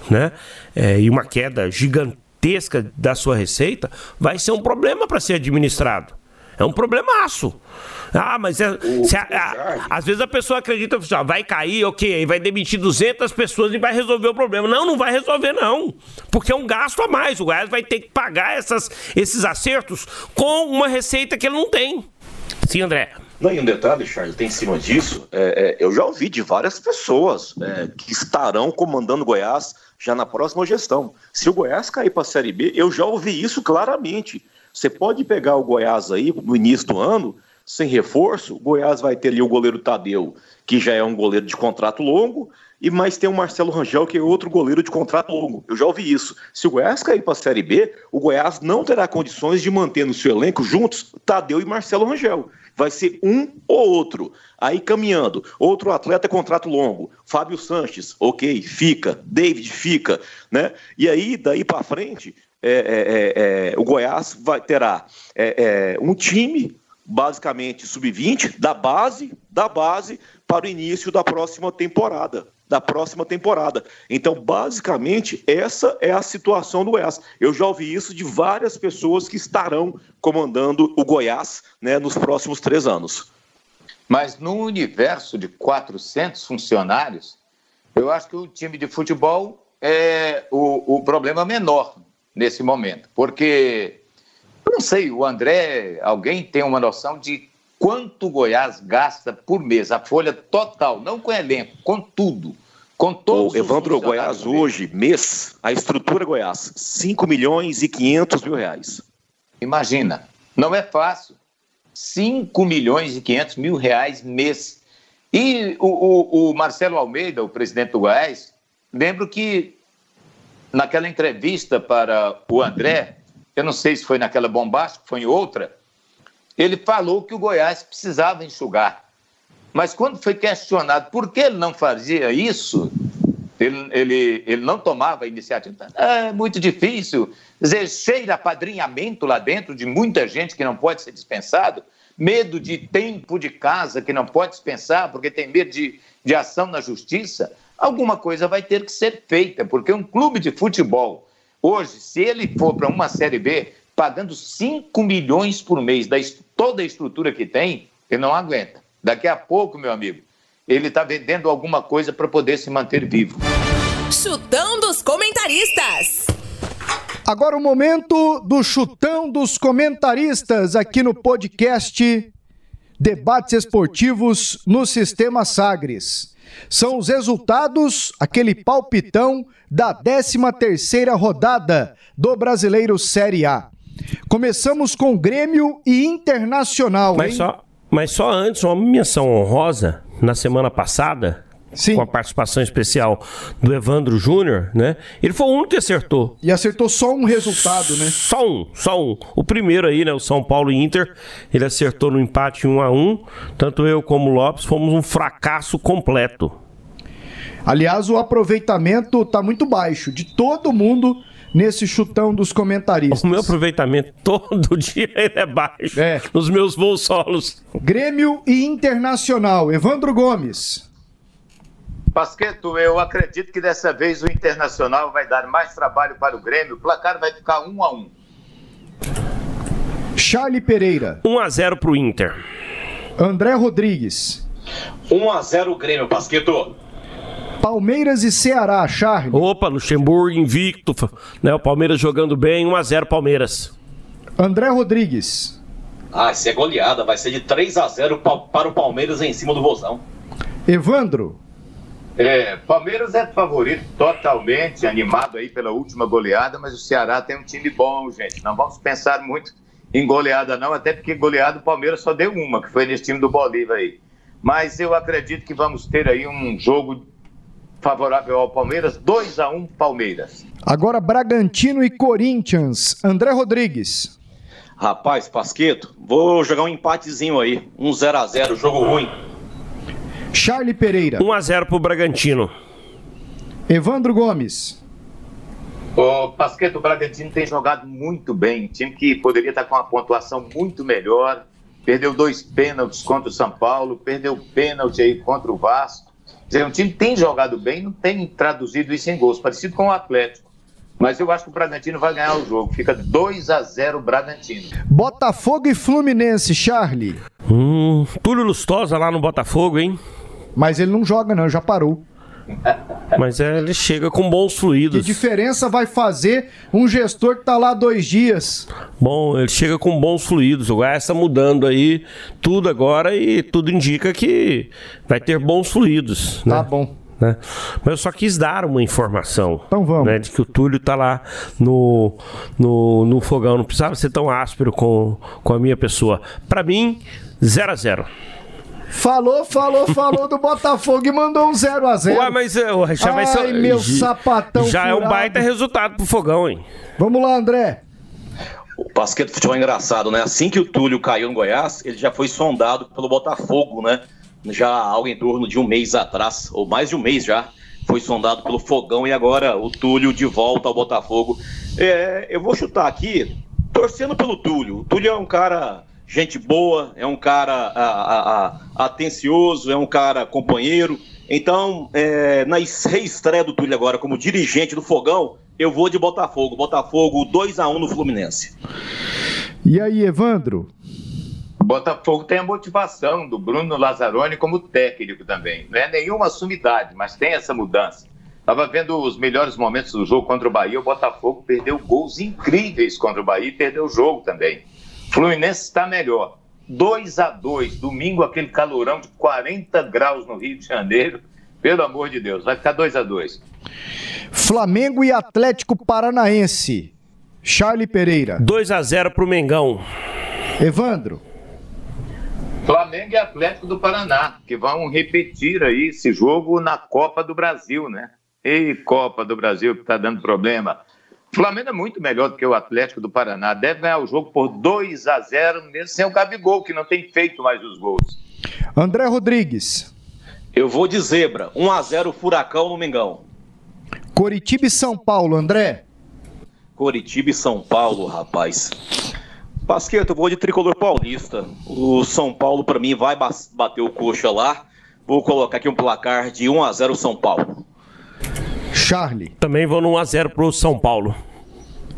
né, é, e uma queda gigantesca da sua receita vai ser um problema para ser administrado. É um problemaço. Ah, mas é, se, a, a, às vezes a pessoa acredita assim, vai cair, ok, vai demitir 200 pessoas e vai resolver o problema. Não, não vai resolver não, porque é um gasto a mais. O Goiás vai ter que pagar essas, esses acertos com uma receita que ele não tem. Sim, André. Não, e um detalhe, Charles, tem em cima disso, é, é, eu já ouvi de várias pessoas é, que estarão comandando Goiás já na próxima gestão. Se o Goiás cair para a Série B, eu já ouvi isso claramente. Você pode pegar o Goiás aí no início do ano, sem reforço, o Goiás vai ter ali o goleiro Tadeu, que já é um goleiro de contrato longo, e mais tem o Marcelo Rangel, que é outro goleiro de contrato longo. Eu já ouvi isso. Se o Goiás cair para a Série B, o Goiás não terá condições de manter no seu elenco juntos Tadeu e Marcelo Rangel. Vai ser um ou outro. Aí caminhando, outro atleta contrato longo, Fábio Sanches, ok, fica, David fica, né? E aí daí para frente é, é, é, é, o Goiás vai, terá é, um time basicamente sub-20 da base, da base para o início da próxima temporada. Da próxima temporada. Então, basicamente, essa é a situação do Goiás. Eu já ouvi isso de várias pessoas que estarão comandando o Goiás né, nos próximos três anos. Mas no universo de 400 funcionários, eu acho que o time de futebol é o, o problema menor nesse momento. Porque, não sei, o André, alguém tem uma noção de quanto Goiás gasta por mês, a folha total, não com elenco, com tudo. Com todos o Evandro Goiás hoje, mês, a estrutura Goiás, 5 milhões e 500 mil reais. Imagina, não é fácil. 5 milhões e 500 mil reais mês. E o, o, o Marcelo Almeida, o presidente do Goiás, lembro que naquela entrevista para o André, eu não sei se foi naquela bombástica, foi em outra, ele falou que o Goiás precisava enxugar. Mas quando foi questionado por que ele não fazia isso, ele, ele, ele não tomava a iniciativa. É muito difícil. Dizer, cheira apadrinhamento lá dentro de muita gente que não pode ser dispensado, medo de tempo de casa que não pode dispensar porque tem medo de, de ação na justiça. Alguma coisa vai ter que ser feita, porque um clube de futebol, hoje, se ele for para uma Série B, pagando 5 milhões por mês da toda a estrutura que tem, ele não aguenta. Daqui a pouco, meu amigo, ele está vendendo alguma coisa para poder se manter vivo. Chutão dos comentaristas. Agora o momento do chutão dos comentaristas aqui no podcast Debates Esportivos no Sistema Sagres. São os resultados, aquele palpitão da 13 terceira rodada do Brasileiro Série A. Começamos com Grêmio e Internacional. Mas, só, mas só antes, uma menção honrosa. Na semana passada, Sim. com a participação especial do Evandro Júnior, né? Ele foi o único que acertou. E acertou só um resultado, né? Só um, só um. O primeiro aí, né? O São Paulo Inter, ele acertou no empate 1 a 1 Tanto eu como o Lopes fomos um fracasso completo. Aliás, o aproveitamento tá muito baixo de todo mundo nesse chutão dos comentaristas. O meu aproveitamento todo dia é baixo. É. Nos meus voos solos. Grêmio e Internacional. Evandro Gomes. Pasqueto, eu acredito que dessa vez o Internacional vai dar mais trabalho para o Grêmio. O placar vai ficar 1 a 1 Charlie Pereira. 1 a 0 para o Inter. André Rodrigues. 1 a 0 Grêmio, Pasqueto. Palmeiras e Ceará, Charlie. Opa, Luxemburgo invicto, né? O Palmeiras jogando bem, 1 a 0 Palmeiras. André Rodrigues. Ah, isso é goleada, vai ser de 3 a 0 para o Palmeiras em cima do Vozão. Evandro. É, Palmeiras é favorito totalmente, animado aí pela última goleada, mas o Ceará tem um time bom, gente. Não vamos pensar muito em goleada não, até porque goleada o Palmeiras só deu uma, que foi nesse time do Bolívar aí. Mas eu acredito que vamos ter aí um jogo favorável ao Palmeiras, 2 a 1 Palmeiras. Agora Bragantino e Corinthians, André Rodrigues. Rapaz, Pasqueto, vou jogar um empatezinho aí, um 0 a 0 jogo ruim. Charlie Pereira. 1 a 0 pro Bragantino. Evandro Gomes. O Pasqueto, Bragantino tem jogado muito bem, time que poderia estar com uma pontuação muito melhor, perdeu dois pênaltis contra o São Paulo, perdeu pênalti aí contra o Vasco dizer, o time tem jogado bem, não tem traduzido isso em gols, parecido com o Atlético. Mas eu acho que o Bragantino vai ganhar o jogo. Fica 2 a 0 Bragantino. Botafogo e Fluminense, Charlie. Hum, Túlio Lustosa lá no Botafogo, hein? Mas ele não joga, não, já parou. Mas é, ele chega com bons fluidos. Que diferença vai fazer um gestor que tá lá dois dias? Bom, ele chega com bons fluidos. O Goiás está mudando aí tudo agora e tudo indica que vai ter bons fluidos. Né? Tá bom. Né? Mas eu só quis dar uma informação. Então vamos. Né, de que o Túlio tá lá no, no, no fogão. Não precisava ser tão áspero com, com a minha pessoa. Para mim, 0 a 0 Falou, falou, falou do Botafogo e mandou um 0 a 0 Ué, mas uh, já Ai, vai ser. meu sapatão Já furado. é um baita resultado pro fogão, hein? Vamos lá, André. O basquete do futebol é engraçado, né? Assim que o Túlio caiu no Goiás, ele já foi sondado pelo Botafogo, né? Já algo em torno de um mês atrás, ou mais de um mês já, foi sondado pelo Fogão e agora o Túlio de volta ao Botafogo. É, eu vou chutar aqui, torcendo pelo Túlio. O Túlio é um cara gente boa, é um cara a, a, a, atencioso, é um cara companheiro. Então, é, na reestreia do Túlio agora como dirigente do Fogão, eu vou de Botafogo. Botafogo 2 a 1 no Fluminense. E aí, Evandro? Botafogo tem a motivação do Bruno Lazzaroni como técnico também. Não é nenhuma sumidade, mas tem essa mudança. Estava vendo os melhores momentos do jogo contra o Bahia. O Botafogo perdeu gols incríveis contra o Bahia e perdeu o jogo também. Fluminense está melhor. 2 a 2 domingo aquele calorão de 40 graus no Rio de Janeiro. Pelo amor de Deus, vai ficar 2 a 2 Flamengo e Atlético Paranaense. Charlie Pereira. 2 a 0 pro Mengão. Evandro. Flamengo e Atlético do Paraná, que vão repetir aí esse jogo na Copa do Brasil, né? Ei, Copa do Brasil, que está dando problema. O Flamengo é muito melhor do que o Atlético do Paraná. Deve ganhar o jogo por 2 a 0 mesmo sem o Gabigol, que não tem feito mais os gols. André Rodrigues. Eu vou de zebra. 1 a 0 Furacão no Mengão. Coritiba e São Paulo, André. Coritiba e São Paulo, rapaz. Pasqueto, eu vou de tricolor paulista. O São Paulo, para mim, vai bater o coxa lá. Vou colocar aqui um placar de 1 a 0 São Paulo. Charlie. Também vou no 1x0 pro São Paulo.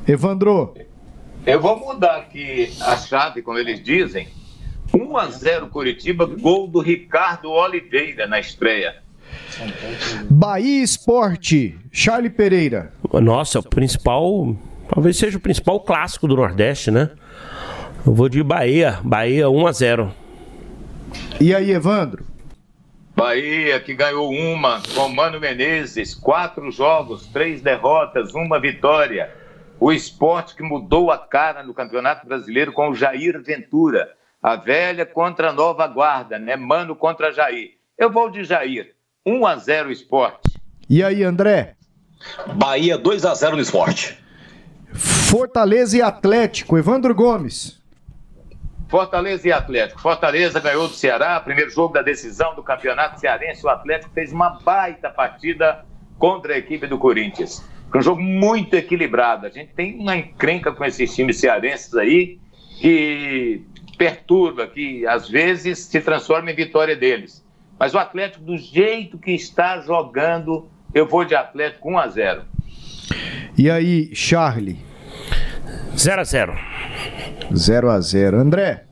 Evandro. Eu vou mudar aqui a chave, como eles dizem. 1x0 Curitiba, gol do Ricardo Oliveira na estreia. Bahia Esporte, Charlie Pereira. Nossa, o principal. Talvez seja o principal clássico do Nordeste, né? Eu vou de Bahia. Bahia 1x0. E aí, Evandro? Bahia que ganhou uma com Mano Menezes, quatro jogos, três derrotas, uma vitória. O esporte que mudou a cara no Campeonato Brasileiro com o Jair Ventura. A velha contra a nova guarda, né? Mano contra Jair. Eu vou de Jair. 1 a 0 esporte. E aí, André? Bahia 2 a 0 no esporte. Fortaleza e Atlético, Evandro Gomes. Fortaleza e Atlético. Fortaleza ganhou do Ceará, primeiro jogo da decisão do Campeonato Cearense. O Atlético fez uma baita partida contra a equipe do Corinthians. Foi um jogo muito equilibrado. A gente tem uma encrenca com esses times cearenses aí que perturba, que às vezes se transforma em vitória deles. Mas o Atlético, do jeito que está jogando, eu vou de Atlético 1 a 0. E aí, Charlie? 0 a 0. 0 a 0. André?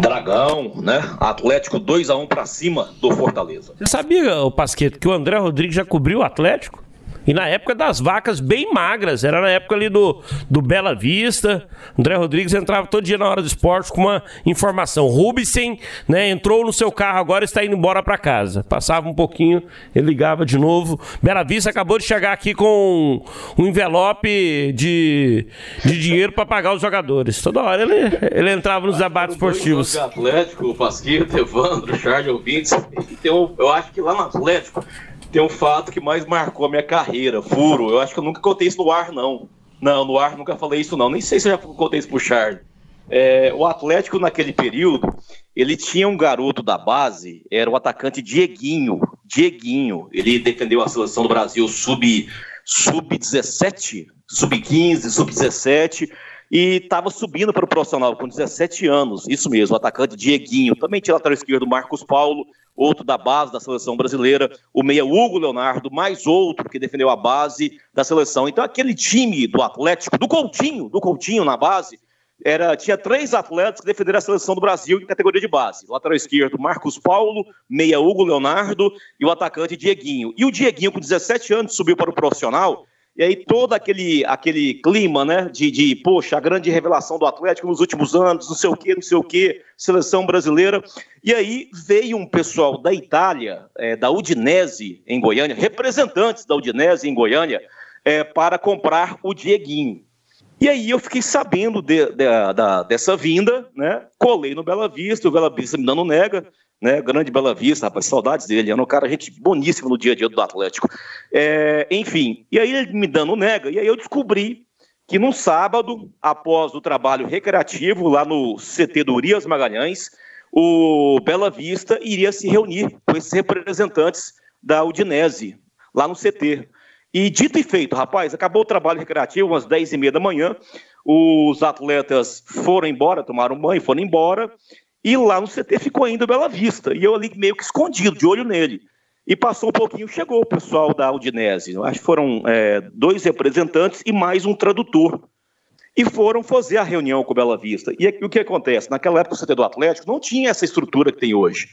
Dragão, né? Atlético 2 a 1 para cima do Fortaleza. Você sabia, o Pasqueto, que o André Rodrigues já cobriu o Atlético? E na época das vacas bem magras, era na época ali do, do Bela Vista. André Rodrigues entrava todo dia na hora do esporte com uma informação. Rubicem, né, entrou no seu carro agora está indo embora para casa. Passava um pouquinho, ele ligava de novo. Bela Vista acabou de chegar aqui com um envelope de, de dinheiro para pagar os jogadores. Toda hora ele, ele entrava nos debates esportivos. Atlético, Pasquito, Evandro, Charles Ouvintes. Então, eu acho que lá no Atlético tem um fato que mais marcou a minha carreira, furo. Eu acho que eu nunca contei isso no ar, não. Não, no ar nunca falei isso, não. Nem sei se eu já contei isso pro Charles. É, o Atlético, naquele período, ele tinha um garoto da base, era o atacante Dieguinho. Dieguinho. Ele defendeu a seleção do Brasil sub-17, sub sub-15, sub-17 e estava subindo para o profissional com 17 anos, isso mesmo, o atacante Dieguinho, também tinha lateral esquerdo Marcos Paulo, outro da base da seleção brasileira, o meia Hugo Leonardo, mais outro que defendeu a base da seleção. Então aquele time do Atlético, do Coutinho, do Coutinho na base, era, tinha três atletas que defenderam a seleção do Brasil em categoria de base. O lateral esquerdo, Marcos Paulo, meia Hugo Leonardo e o atacante Dieguinho. E o Dieguinho, com 17 anos, subiu para o profissional e aí todo aquele, aquele clima, né, de, de, poxa, a grande revelação do Atlético nos últimos anos, não sei o quê, não sei o quê, seleção brasileira. E aí veio um pessoal da Itália, é, da Udinese em Goiânia, representantes da Udinese em Goiânia, é, para comprar o Dieguinho. E aí eu fiquei sabendo de, de, dessa vinda, né? Colei no Bela Vista, o Bela Vista me dando nega, né? Grande Bela Vista, rapaz, saudades dele. Era um cara, gente boníssima no dia a dia do Atlético. É, enfim, e aí ele me dando nega, e aí eu descobri que num sábado, após o trabalho recreativo lá no CT do Urias Magalhães, o Bela Vista iria se reunir com esses representantes da Udinese, lá no CT. E dito e feito, rapaz, acabou o trabalho recreativo, umas 10 e meia da manhã. Os atletas foram embora, tomaram banho, foram embora. E lá no CT ficou ainda Bela Vista. E eu ali meio que escondido, de olho nele. E passou um pouquinho, chegou o pessoal da Udinese. Acho que foram é, dois representantes e mais um tradutor. E foram fazer a reunião com o Bela Vista. E o que acontece? Naquela época o CT do Atlético não tinha essa estrutura que tem hoje.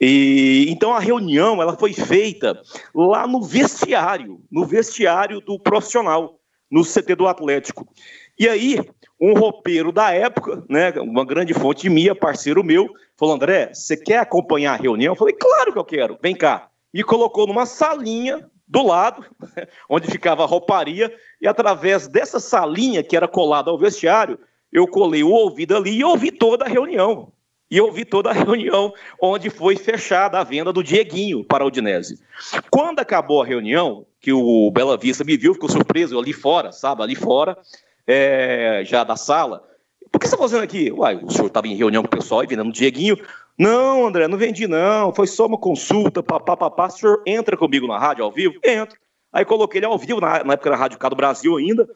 E, então a reunião ela foi feita lá no vestiário, no vestiário do profissional, no CT do Atlético. E aí, um roupeiro da época, né, uma grande fonte minha, parceiro meu, falou: André, você quer acompanhar a reunião? Eu falei: claro que eu quero, vem cá. Me colocou numa salinha do lado, onde ficava a rouparia, e através dessa salinha que era colada ao vestiário, eu colei o ouvido ali e ouvi toda a reunião e eu vi toda a reunião onde foi fechada a venda do Dieguinho para a Udinese. Quando acabou a reunião, que o Bela Vista me viu, ficou surpreso ali fora, sabe, ali fora, é, já da sala. Por que você está fazendo aqui? Uai, o senhor estava em reunião com o pessoal e vendendo Dieguinho. Não, André, não vendi não, foi só uma consulta, papapá. O senhor entra comigo na rádio ao vivo? Entro. Aí coloquei ele ao vivo, na, na época era Rádio Cado Brasil ainda,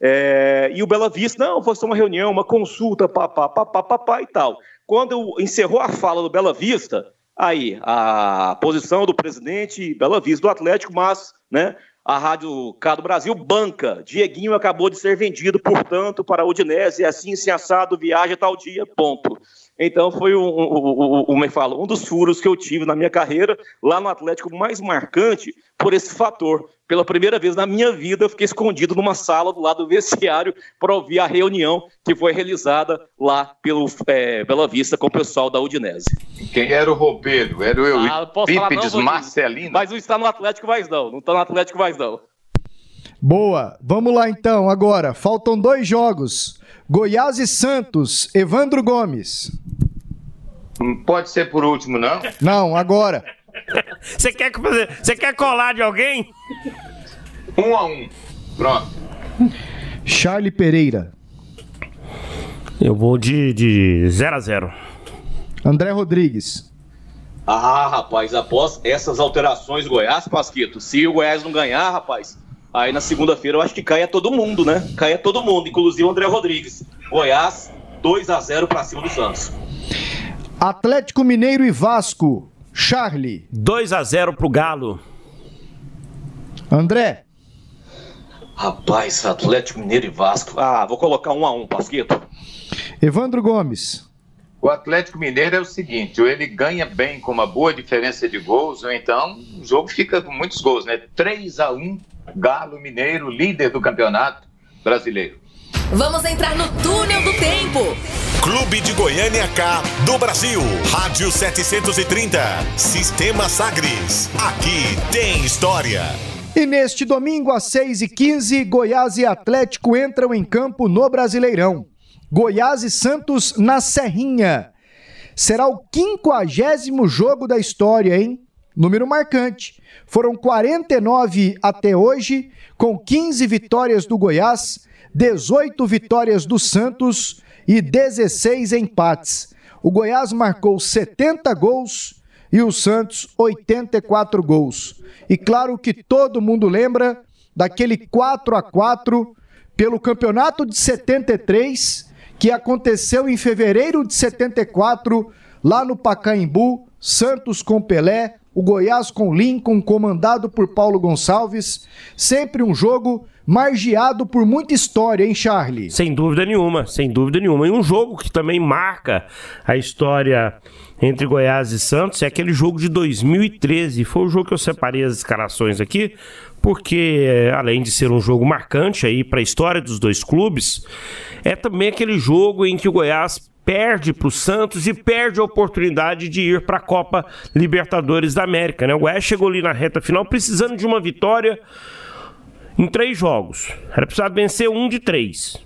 é, e o Bela Vista, não, foi só uma reunião, uma consulta, papapá e tal. Quando encerrou a fala do Bela Vista, aí a posição do presidente Bela Vista do Atlético, mas né, a Rádio Cado Brasil banca. Dieguinho acabou de ser vendido, portanto, para a Udinese, assim se assado, viaja tal dia, ponto. Então foi um, um, um, um, falo, um dos furos que eu tive na minha carreira lá no Atlético mais marcante por esse fator. Pela primeira vez na minha vida, eu fiquei escondido numa sala do lado do vestiário para ouvir a reunião que foi realizada lá pelo é, Bela Vista com o pessoal da Udinese. Quem era o roupeiro? Era o ah, Pípides Marcelino? Mas não está no Atlético mais não, não está no Atlético mais não. Boa, vamos lá então agora. Faltam dois jogos. Goiás e Santos, Evandro Gomes. Pode ser por último, não? Não, agora. Você quer, você quer colar de alguém? Um a um. Pronto. Charlie Pereira. Eu vou de 0 a 0 André Rodrigues. Ah, rapaz, após essas alterações Goiás, Pasquito, se o Goiás não ganhar, rapaz, aí na segunda-feira eu acho que caia todo mundo, né? Caia todo mundo, inclusive o André Rodrigues. Goiás, 2 a 0 para cima do Santos. Atlético Mineiro e Vasco. Charlie. 2 a 0 pro Galo. André. Rapaz, Atlético Mineiro e Vasco. Ah, vou colocar um a um, Pasquito. Evandro Gomes. O Atlético Mineiro é o seguinte, ou ele ganha bem com uma boa diferença de gols, ou então o jogo fica com muitos gols, né? 3 a 1 Galo Mineiro, líder do campeonato brasileiro. Vamos entrar no túnel do tempo. Clube de Goiânia K do Brasil. Rádio 730. Sistema Sagres. Aqui tem história. E neste domingo, às 6h15, Goiás e Atlético entram em campo no Brasileirão. Goiás e Santos na Serrinha. Será o quinquagésimo jogo da história, hein? Número marcante. Foram 49 até hoje, com 15 vitórias do Goiás 18 vitórias do Santos e 16 empates. O Goiás marcou 70 gols e o Santos 84 gols. E claro que todo mundo lembra daquele 4 a 4 pelo Campeonato de 73 que aconteceu em fevereiro de 74 lá no Pacaembu, Santos com Pelé, o Goiás com Lincoln, comandado por Paulo Gonçalves. Sempre um jogo margeado por muita história, hein, Charlie? Sem dúvida nenhuma, sem dúvida nenhuma. E um jogo que também marca a história entre Goiás e Santos é aquele jogo de 2013. Foi o jogo que eu separei as escalações aqui, porque além de ser um jogo marcante aí para a história dos dois clubes, é também aquele jogo em que o Goiás perde para o Santos e perde a oportunidade de ir para a Copa Libertadores da América. Né? O Goiás chegou ali na reta final precisando de uma vitória em três jogos. Era precisar vencer um de três.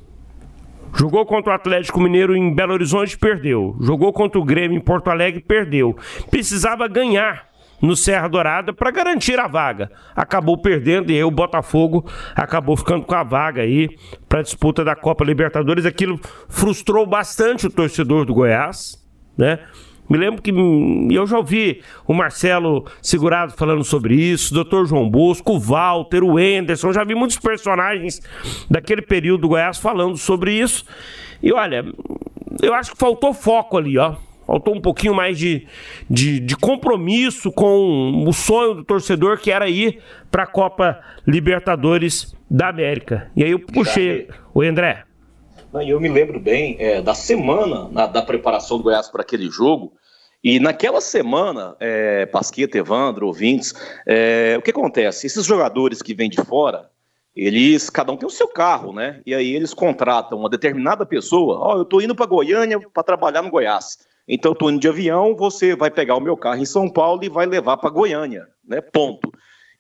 Jogou contra o Atlético Mineiro em Belo Horizonte, perdeu. Jogou contra o Grêmio em Porto Alegre, perdeu. Precisava ganhar no Serra Dourada para garantir a vaga. Acabou perdendo e aí o Botafogo acabou ficando com a vaga aí para a disputa da Copa Libertadores. Aquilo frustrou bastante o torcedor do Goiás, né? Me lembro que eu já ouvi o Marcelo Segurado falando sobre isso, o doutor João Bosco, o Walter, o Enderson, já vi muitos personagens daquele período do Goiás falando sobre isso. E olha, eu acho que faltou foco ali, ó. Faltou um pouquinho mais de, de, de compromisso com o sonho do torcedor que era ir para a Copa Libertadores da América. E aí eu puxei. o André. Eu me lembro bem é, da semana na, da preparação do Goiás para aquele jogo. E naquela semana, é, Pasqueta, Evandro, ouvintes, é, o que acontece? Esses jogadores que vêm de fora, eles, cada um tem o seu carro, né? E aí eles contratam uma determinada pessoa. Ó, oh, eu tô indo para Goiânia para trabalhar no Goiás. Então indo de avião, você vai pegar o meu carro em São Paulo e vai levar para Goiânia, né? Ponto.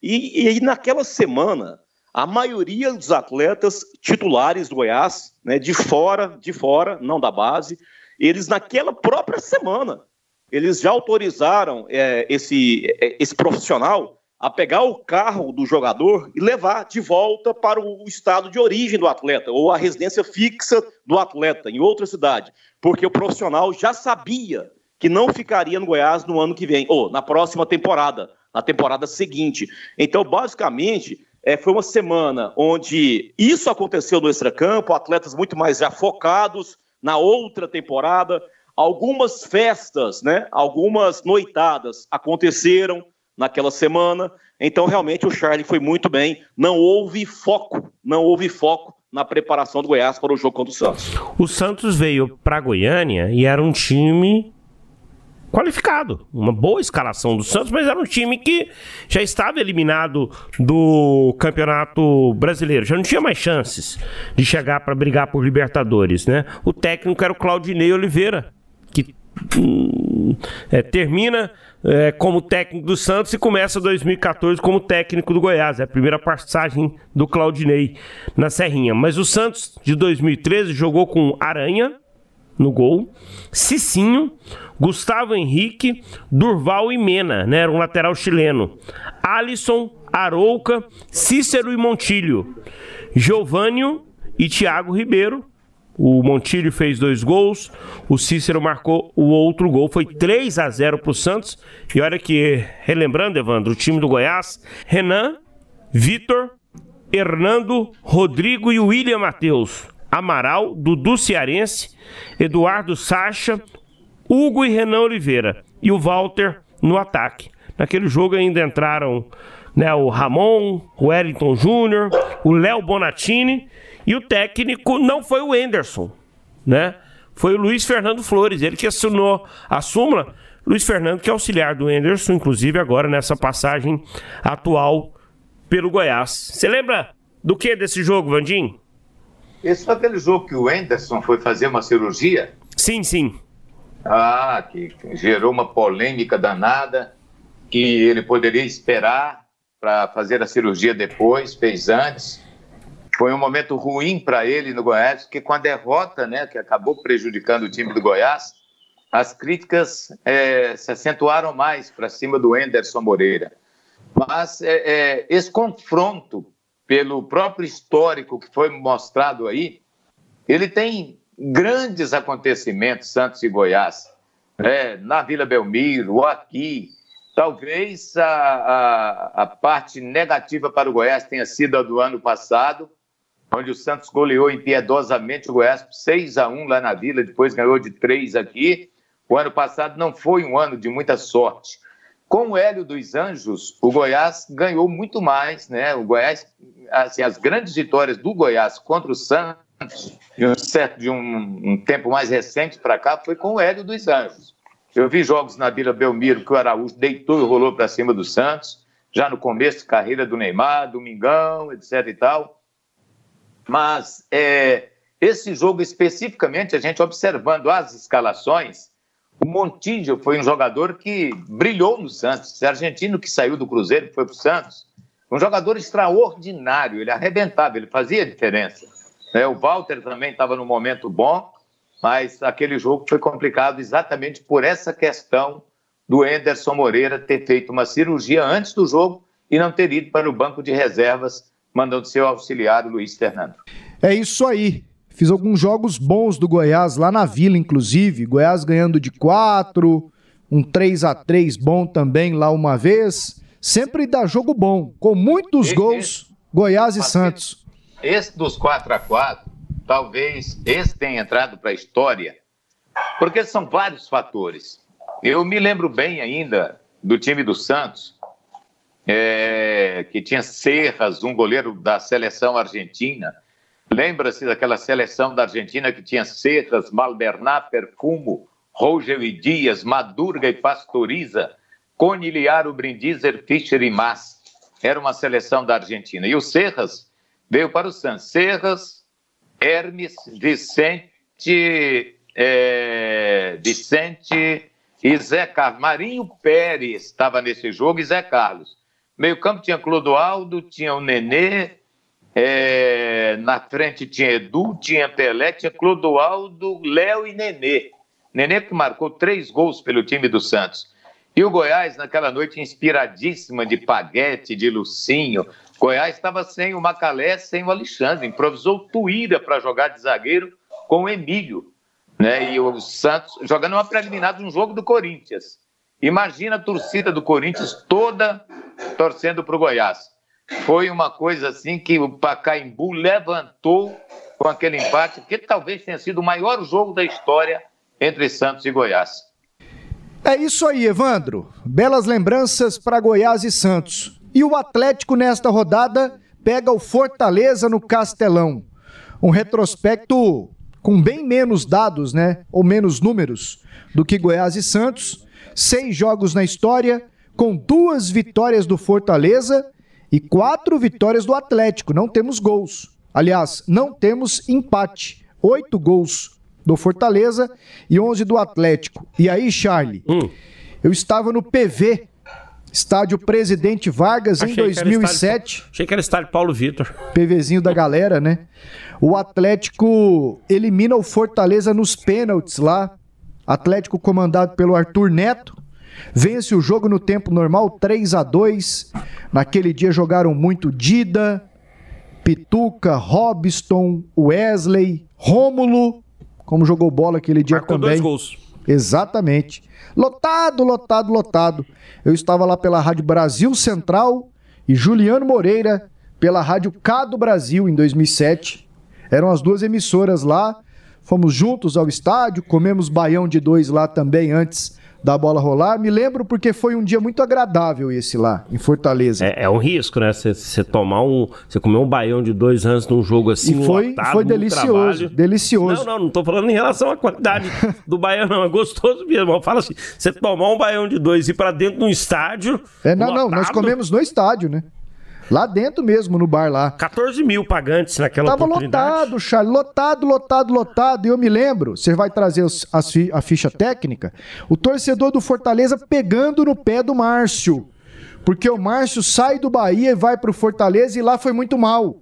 E, e aí naquela semana, a maioria dos atletas titulares do Goiás, né, de fora, de fora, não da base, eles naquela própria semana, eles já autorizaram é, esse, é, esse profissional a pegar o carro do jogador e levar de volta para o estado de origem do atleta, ou a residência fixa do atleta, em outra cidade, porque o profissional já sabia que não ficaria no Goiás no ano que vem, ou na próxima temporada, na temporada seguinte. Então, basicamente, é, foi uma semana onde isso aconteceu no extracampo, atletas muito mais já focados na outra temporada. Algumas festas, né, algumas noitadas aconteceram naquela semana. Então, realmente, o Charlie foi muito bem. Não houve foco, não houve foco na preparação do Goiás para o jogo contra o Santos. O Santos veio para Goiânia e era um time qualificado. Uma boa escalação do Santos, mas era um time que já estava eliminado do Campeonato Brasileiro. Já não tinha mais chances de chegar para brigar por Libertadores, né? O técnico era o Claudinei Oliveira, que hum, é, termina é, como técnico do Santos e começa 2014 como técnico do Goiás. É a primeira passagem do Claudinei na Serrinha. Mas o Santos de 2013 jogou com Aranha no gol, Cicinho, Gustavo Henrique, Durval e Mena, né? Era um lateral chileno. Alisson, Arouca, Cícero e Montilho. Giovânio e Thiago Ribeiro. O Montilho fez dois gols, o Cícero marcou o outro gol. Foi 3 a 0 para o Santos. E olha que, relembrando, Evandro, o time do Goiás: Renan, Vitor, Hernando, Rodrigo e William Matheus. Amaral, Dudu Cearense, Eduardo Sacha, Hugo e Renan Oliveira e o Walter no ataque. Naquele jogo ainda entraram né, o Ramon, o Wellington Júnior, o Léo Bonatini e o técnico não foi o Enderson, né? Foi o Luiz Fernando Flores, ele que assinou a súmula. Luiz Fernando, que é auxiliar do Enderson, inclusive agora nessa passagem atual pelo Goiás. Você lembra do que desse jogo, Vandim? Esse foi aquele jogo que o Enderson foi fazer uma cirurgia? Sim, sim. Ah, que gerou uma polêmica danada, que ele poderia esperar para fazer a cirurgia depois, fez antes. Foi um momento ruim para ele no Goiás, porque com a derrota, né, que acabou prejudicando o time do Goiás, as críticas é, se acentuaram mais para cima do Enderson Moreira. Mas é, é, esse confronto, pelo próprio histórico que foi mostrado aí, ele tem grandes acontecimentos, Santos e Goiás, né? na Vila Belmiro, aqui. Talvez a, a, a, parte negativa para o Goiás tenha sido a do ano passado, onde o Santos goleou impiedosamente o Goiás por 6 a 1 lá na Vila, depois ganhou de 3 aqui. O ano passado não foi um ano de muita sorte. Com o Hélio dos Anjos, o Goiás ganhou muito mais, né? O Goiás, assim, as grandes vitórias do Goiás contra o Santos de um certo de um, um tempo mais recente para cá foi com o Hélio dos Anjos. Eu vi jogos na Vila Belmiro que o Araújo deitou e rolou para cima do Santos, já no começo de carreira do Neymar, Domingão, etc e tal. Mas é, esse jogo especificamente, a gente observando as escalações, o Montijo foi um jogador que brilhou no Santos. Esse argentino que saiu do Cruzeiro, foi para o Santos, um jogador extraordinário, ele arrebentava, ele fazia diferença. É, o Walter também estava num momento bom, mas aquele jogo foi complicado exatamente por essa questão do Enderson Moreira ter feito uma cirurgia antes do jogo e não ter ido para o banco de reservas, mandando seu auxiliar, Luiz Fernando. É isso aí. Fiz alguns jogos bons do Goiás lá na Vila, inclusive. Goiás ganhando de quatro, um 3 a 3 bom também lá uma vez. Sempre dá jogo bom, com muitos gols, Goiás e Santos. Esse dos 4 a 4 talvez esse tenha entrado para a história, porque são vários fatores. Eu me lembro bem ainda do time do Santos, é, que tinha Serras, um goleiro da seleção argentina. Lembra-se daquela seleção da Argentina que tinha Serras, Malberná, Perfumo, Roger e Dias, Madurga e Pastoriza, Coniliaro, Brindizzer, Fischer e Mas. Era uma seleção da Argentina. E o Serras veio para o Santos. Serras, Hermes, Vicente, é, Vicente e Zé Carlos. Marinho Pérez estava nesse jogo e Zé Carlos. Meio campo tinha Clodoaldo, tinha o Nenê, é, na frente tinha Edu, tinha Pelé, tinha Clodoaldo, Léo e Nenê. Nenê que marcou três gols pelo time do Santos. E o Goiás, naquela noite inspiradíssima de Paguete, de Lucinho. Goiás estava sem o Macalé, sem o Alexandre. Improvisou Tuíra para jogar de zagueiro com o Emílio. Né? E o Santos jogando uma preliminar de um jogo do Corinthians. Imagina a torcida do Corinthians toda torcendo para o Goiás. Foi uma coisa assim que o Pacaembu levantou com aquele empate, que talvez tenha sido o maior jogo da história entre Santos e Goiás. É isso aí, Evandro. Belas lembranças para Goiás e Santos. E o Atlético nesta rodada pega o Fortaleza no Castelão. Um retrospecto com bem menos dados, né? Ou menos números do que Goiás e Santos. Seis jogos na história, com duas vitórias do Fortaleza e quatro vitórias do Atlético. Não temos gols. Aliás, não temos empate. Oito gols do Fortaleza e 11 do Atlético. E aí, Charlie, hum. eu estava no PV, estádio Presidente Vargas, Achei em 2007. Estádio, achei que era estádio Paulo Vitor. PVzinho da galera, né? O Atlético elimina o Fortaleza nos pênaltis lá. Atlético comandado pelo Arthur Neto. Vence o jogo no tempo normal, 3 a 2 Naquele dia jogaram muito Dida, Pituca, Robson, Wesley, Rômulo, como jogou bola aquele dia Marcou também. Dois gols. Exatamente. Lotado, lotado, lotado. Eu estava lá pela Rádio Brasil Central e Juliano Moreira pela Rádio K do Brasil em 2007. Eram as duas emissoras lá. Fomos juntos ao estádio, comemos baião de dois lá também antes da bola rolar. Me lembro porque foi um dia muito agradável esse lá, em Fortaleza. É, é um risco, né? Você tomar um. Você comer um baião de dois anos num jogo assim. E foi, lotado, foi delicioso. Delicioso. Não, não, não tô falando em relação à qualidade do baião, não. É gostoso mesmo. Fala assim: você tomar um baião de dois e ir pra dentro de um estádio. É, não, lotado, não. Nós comemos no estádio, né? Lá dentro mesmo, no bar lá. 14 mil pagantes naquela Tava lotado, Charles, lotado, lotado, lotado. E eu me lembro, você vai trazer a ficha técnica, o torcedor do Fortaleza pegando no pé do Márcio. Porque o Márcio sai do Bahia e vai pro Fortaleza e lá foi muito mal.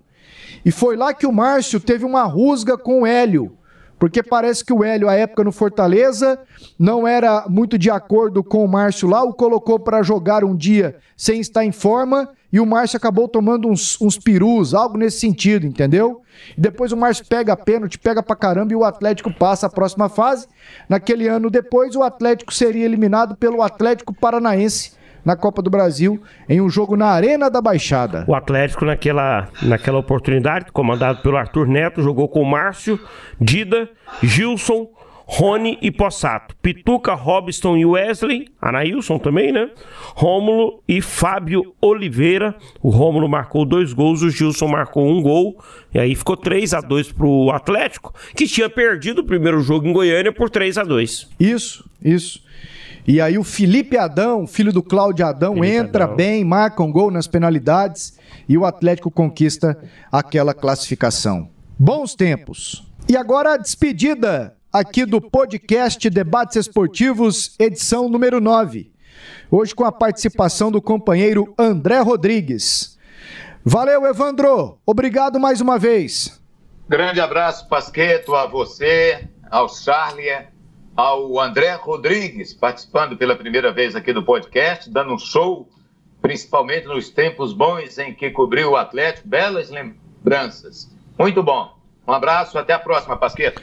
E foi lá que o Márcio teve uma rusga com o Hélio. Porque parece que o Hélio, à época no Fortaleza, não era muito de acordo com o Márcio lá, o colocou para jogar um dia sem estar em forma e o Márcio acabou tomando uns, uns perus, algo nesse sentido, entendeu? E depois o Márcio pega pênalti, pega pra caramba e o Atlético passa a próxima fase. Naquele ano depois, o Atlético seria eliminado pelo Atlético Paranaense na Copa do Brasil em um jogo na Arena da Baixada. O Atlético, naquela, naquela oportunidade, comandado pelo Arthur Neto, jogou com Márcio, Dida, Gilson, Rony e Possato. Pituca, Robson e Wesley. Anailson também, né? Rômulo e Fábio Oliveira. O Rômulo marcou dois gols, o Gilson marcou um gol. E aí ficou 3 a 2 pro Atlético, que tinha perdido o primeiro jogo em Goiânia por 3 a 2 Isso, isso. E aí o Felipe Adão, filho do Cláudio Adão, Felipe entra Adão. bem, marca um gol nas penalidades e o Atlético conquista aquela classificação. Bons tempos. E agora a despedida aqui do podcast Debates Esportivos, edição número 9. Hoje com a participação do companheiro André Rodrigues. Valeu, Evandro. Obrigado mais uma vez. Grande abraço, Pasqueto, a você, ao Charlie, ao André Rodrigues, participando pela primeira vez aqui do podcast, dando um show, principalmente nos tempos bons em que cobriu o Atlético. Belas lembranças. Muito bom. Um abraço, até a próxima, Pasqueto.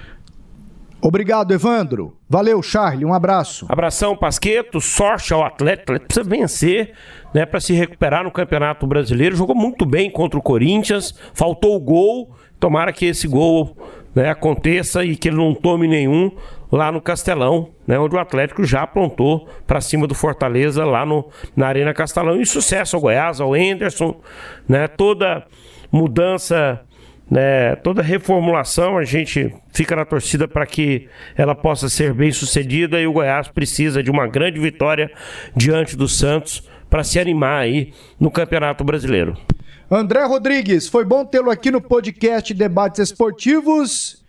Obrigado, Evandro. Valeu, Charlie. Um abraço. Abração, Pasqueto. Sorte ao Atlético. O Atlético precisa vencer, né, para se recuperar no Campeonato Brasileiro. Jogou muito bem contra o Corinthians. Faltou o gol. Tomara que esse gol né, aconteça e que ele não tome nenhum lá no Castelão, né, onde o Atlético já aprontou para cima do Fortaleza lá no, na Arena Castelão. E sucesso ao Goiás, ao Enderson, né, toda mudança né, toda reformulação a gente fica na torcida para que ela possa ser bem sucedida e o Goiás precisa de uma grande vitória diante do Santos para se animar aí no Campeonato Brasileiro. André Rodrigues, foi bom tê-lo aqui no podcast Debates Esportivos.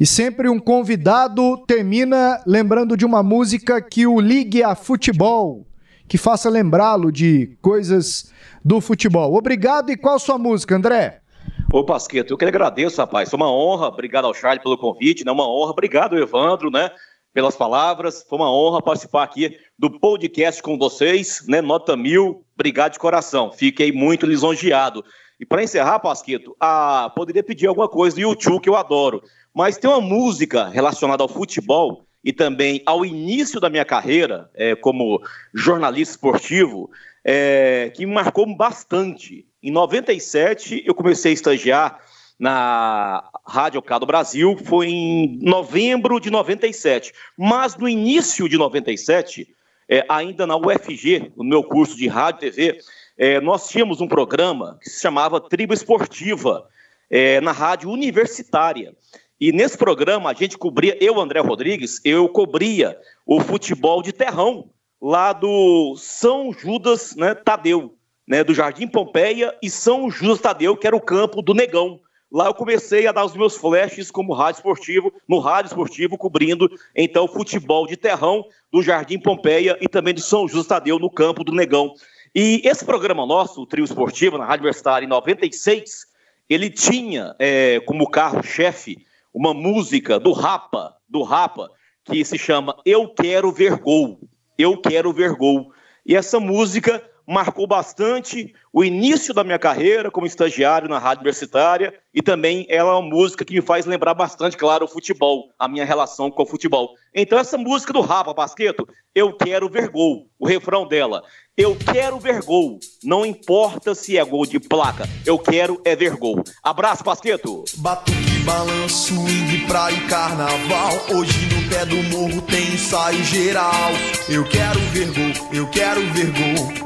E sempre um convidado termina lembrando de uma música que o ligue a futebol, que faça lembrá-lo de coisas do futebol. Obrigado e qual sua música, André? Ô, Pasqueto, eu que agradeço, rapaz. Foi uma honra. Obrigado ao Charles pelo convite, né? Uma honra. Obrigado, Evandro, né? Pelas palavras. Foi uma honra participar aqui do podcast com vocês, né? Nota mil. Obrigado de coração. Fiquei muito lisonjeado. E para encerrar, Pasqueto, ah, poderia pedir alguma coisa do YouTube que eu adoro. Mas tem uma música relacionada ao futebol e também ao início da minha carreira é, como jornalista esportivo é, que me marcou bastante. Em 97, eu comecei a estagiar na Rádio K Brasil, foi em novembro de 97. Mas no início de 97, é, ainda na UFG, no meu curso de rádio e TV, é, nós tínhamos um programa que se chamava Tribo Esportiva, é, na rádio universitária. E nesse programa a gente cobria, eu, André Rodrigues, eu cobria o futebol de terrão, lá do São Judas né, Tadeu né, do Jardim Pompeia e São Justo Tadeu, que era o campo do Negão. Lá eu comecei a dar os meus flashes como rádio esportivo, no rádio esportivo, cobrindo então futebol de terrão do Jardim Pompeia e também do São Justo Tadeu no campo do Negão. E esse programa nosso, o Trio Esportivo, na Rádio Universitária, em 96, ele tinha é, como carro-chefe uma música do Rapa, do Rapa, que se chama Eu Quero Ver Gol. Eu Quero Ver Gol. E essa música marcou bastante o início da minha carreira como estagiário na rádio universitária e também ela é uma música que me faz lembrar bastante, claro, o futebol, a minha relação com o futebol. Então essa música do Rafa Basqueto, Eu Quero Ver Gol, o refrão dela, eu quero ver gol, não importa se é gol de placa, eu quero é ver gol. Abraço, Basqueto! Batuque, balanço, swing, praia e carnaval. Hoje no pé do morro tem ensaio geral. Eu quero ver gol, eu quero ver gol.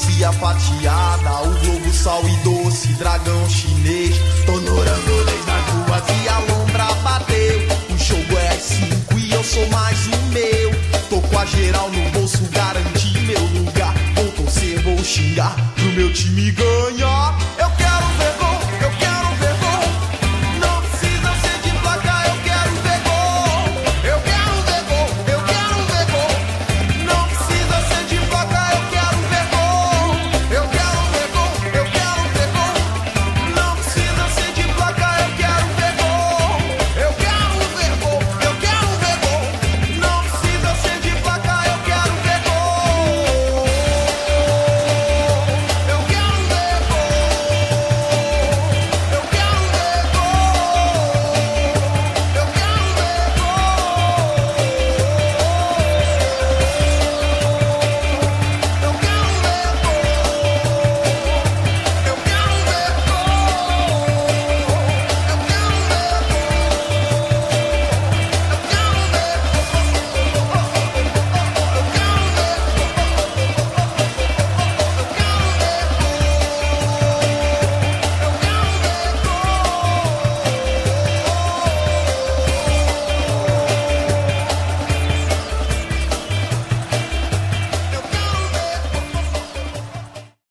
melancia fatiada. O globo, sal e doce, dragão chinês.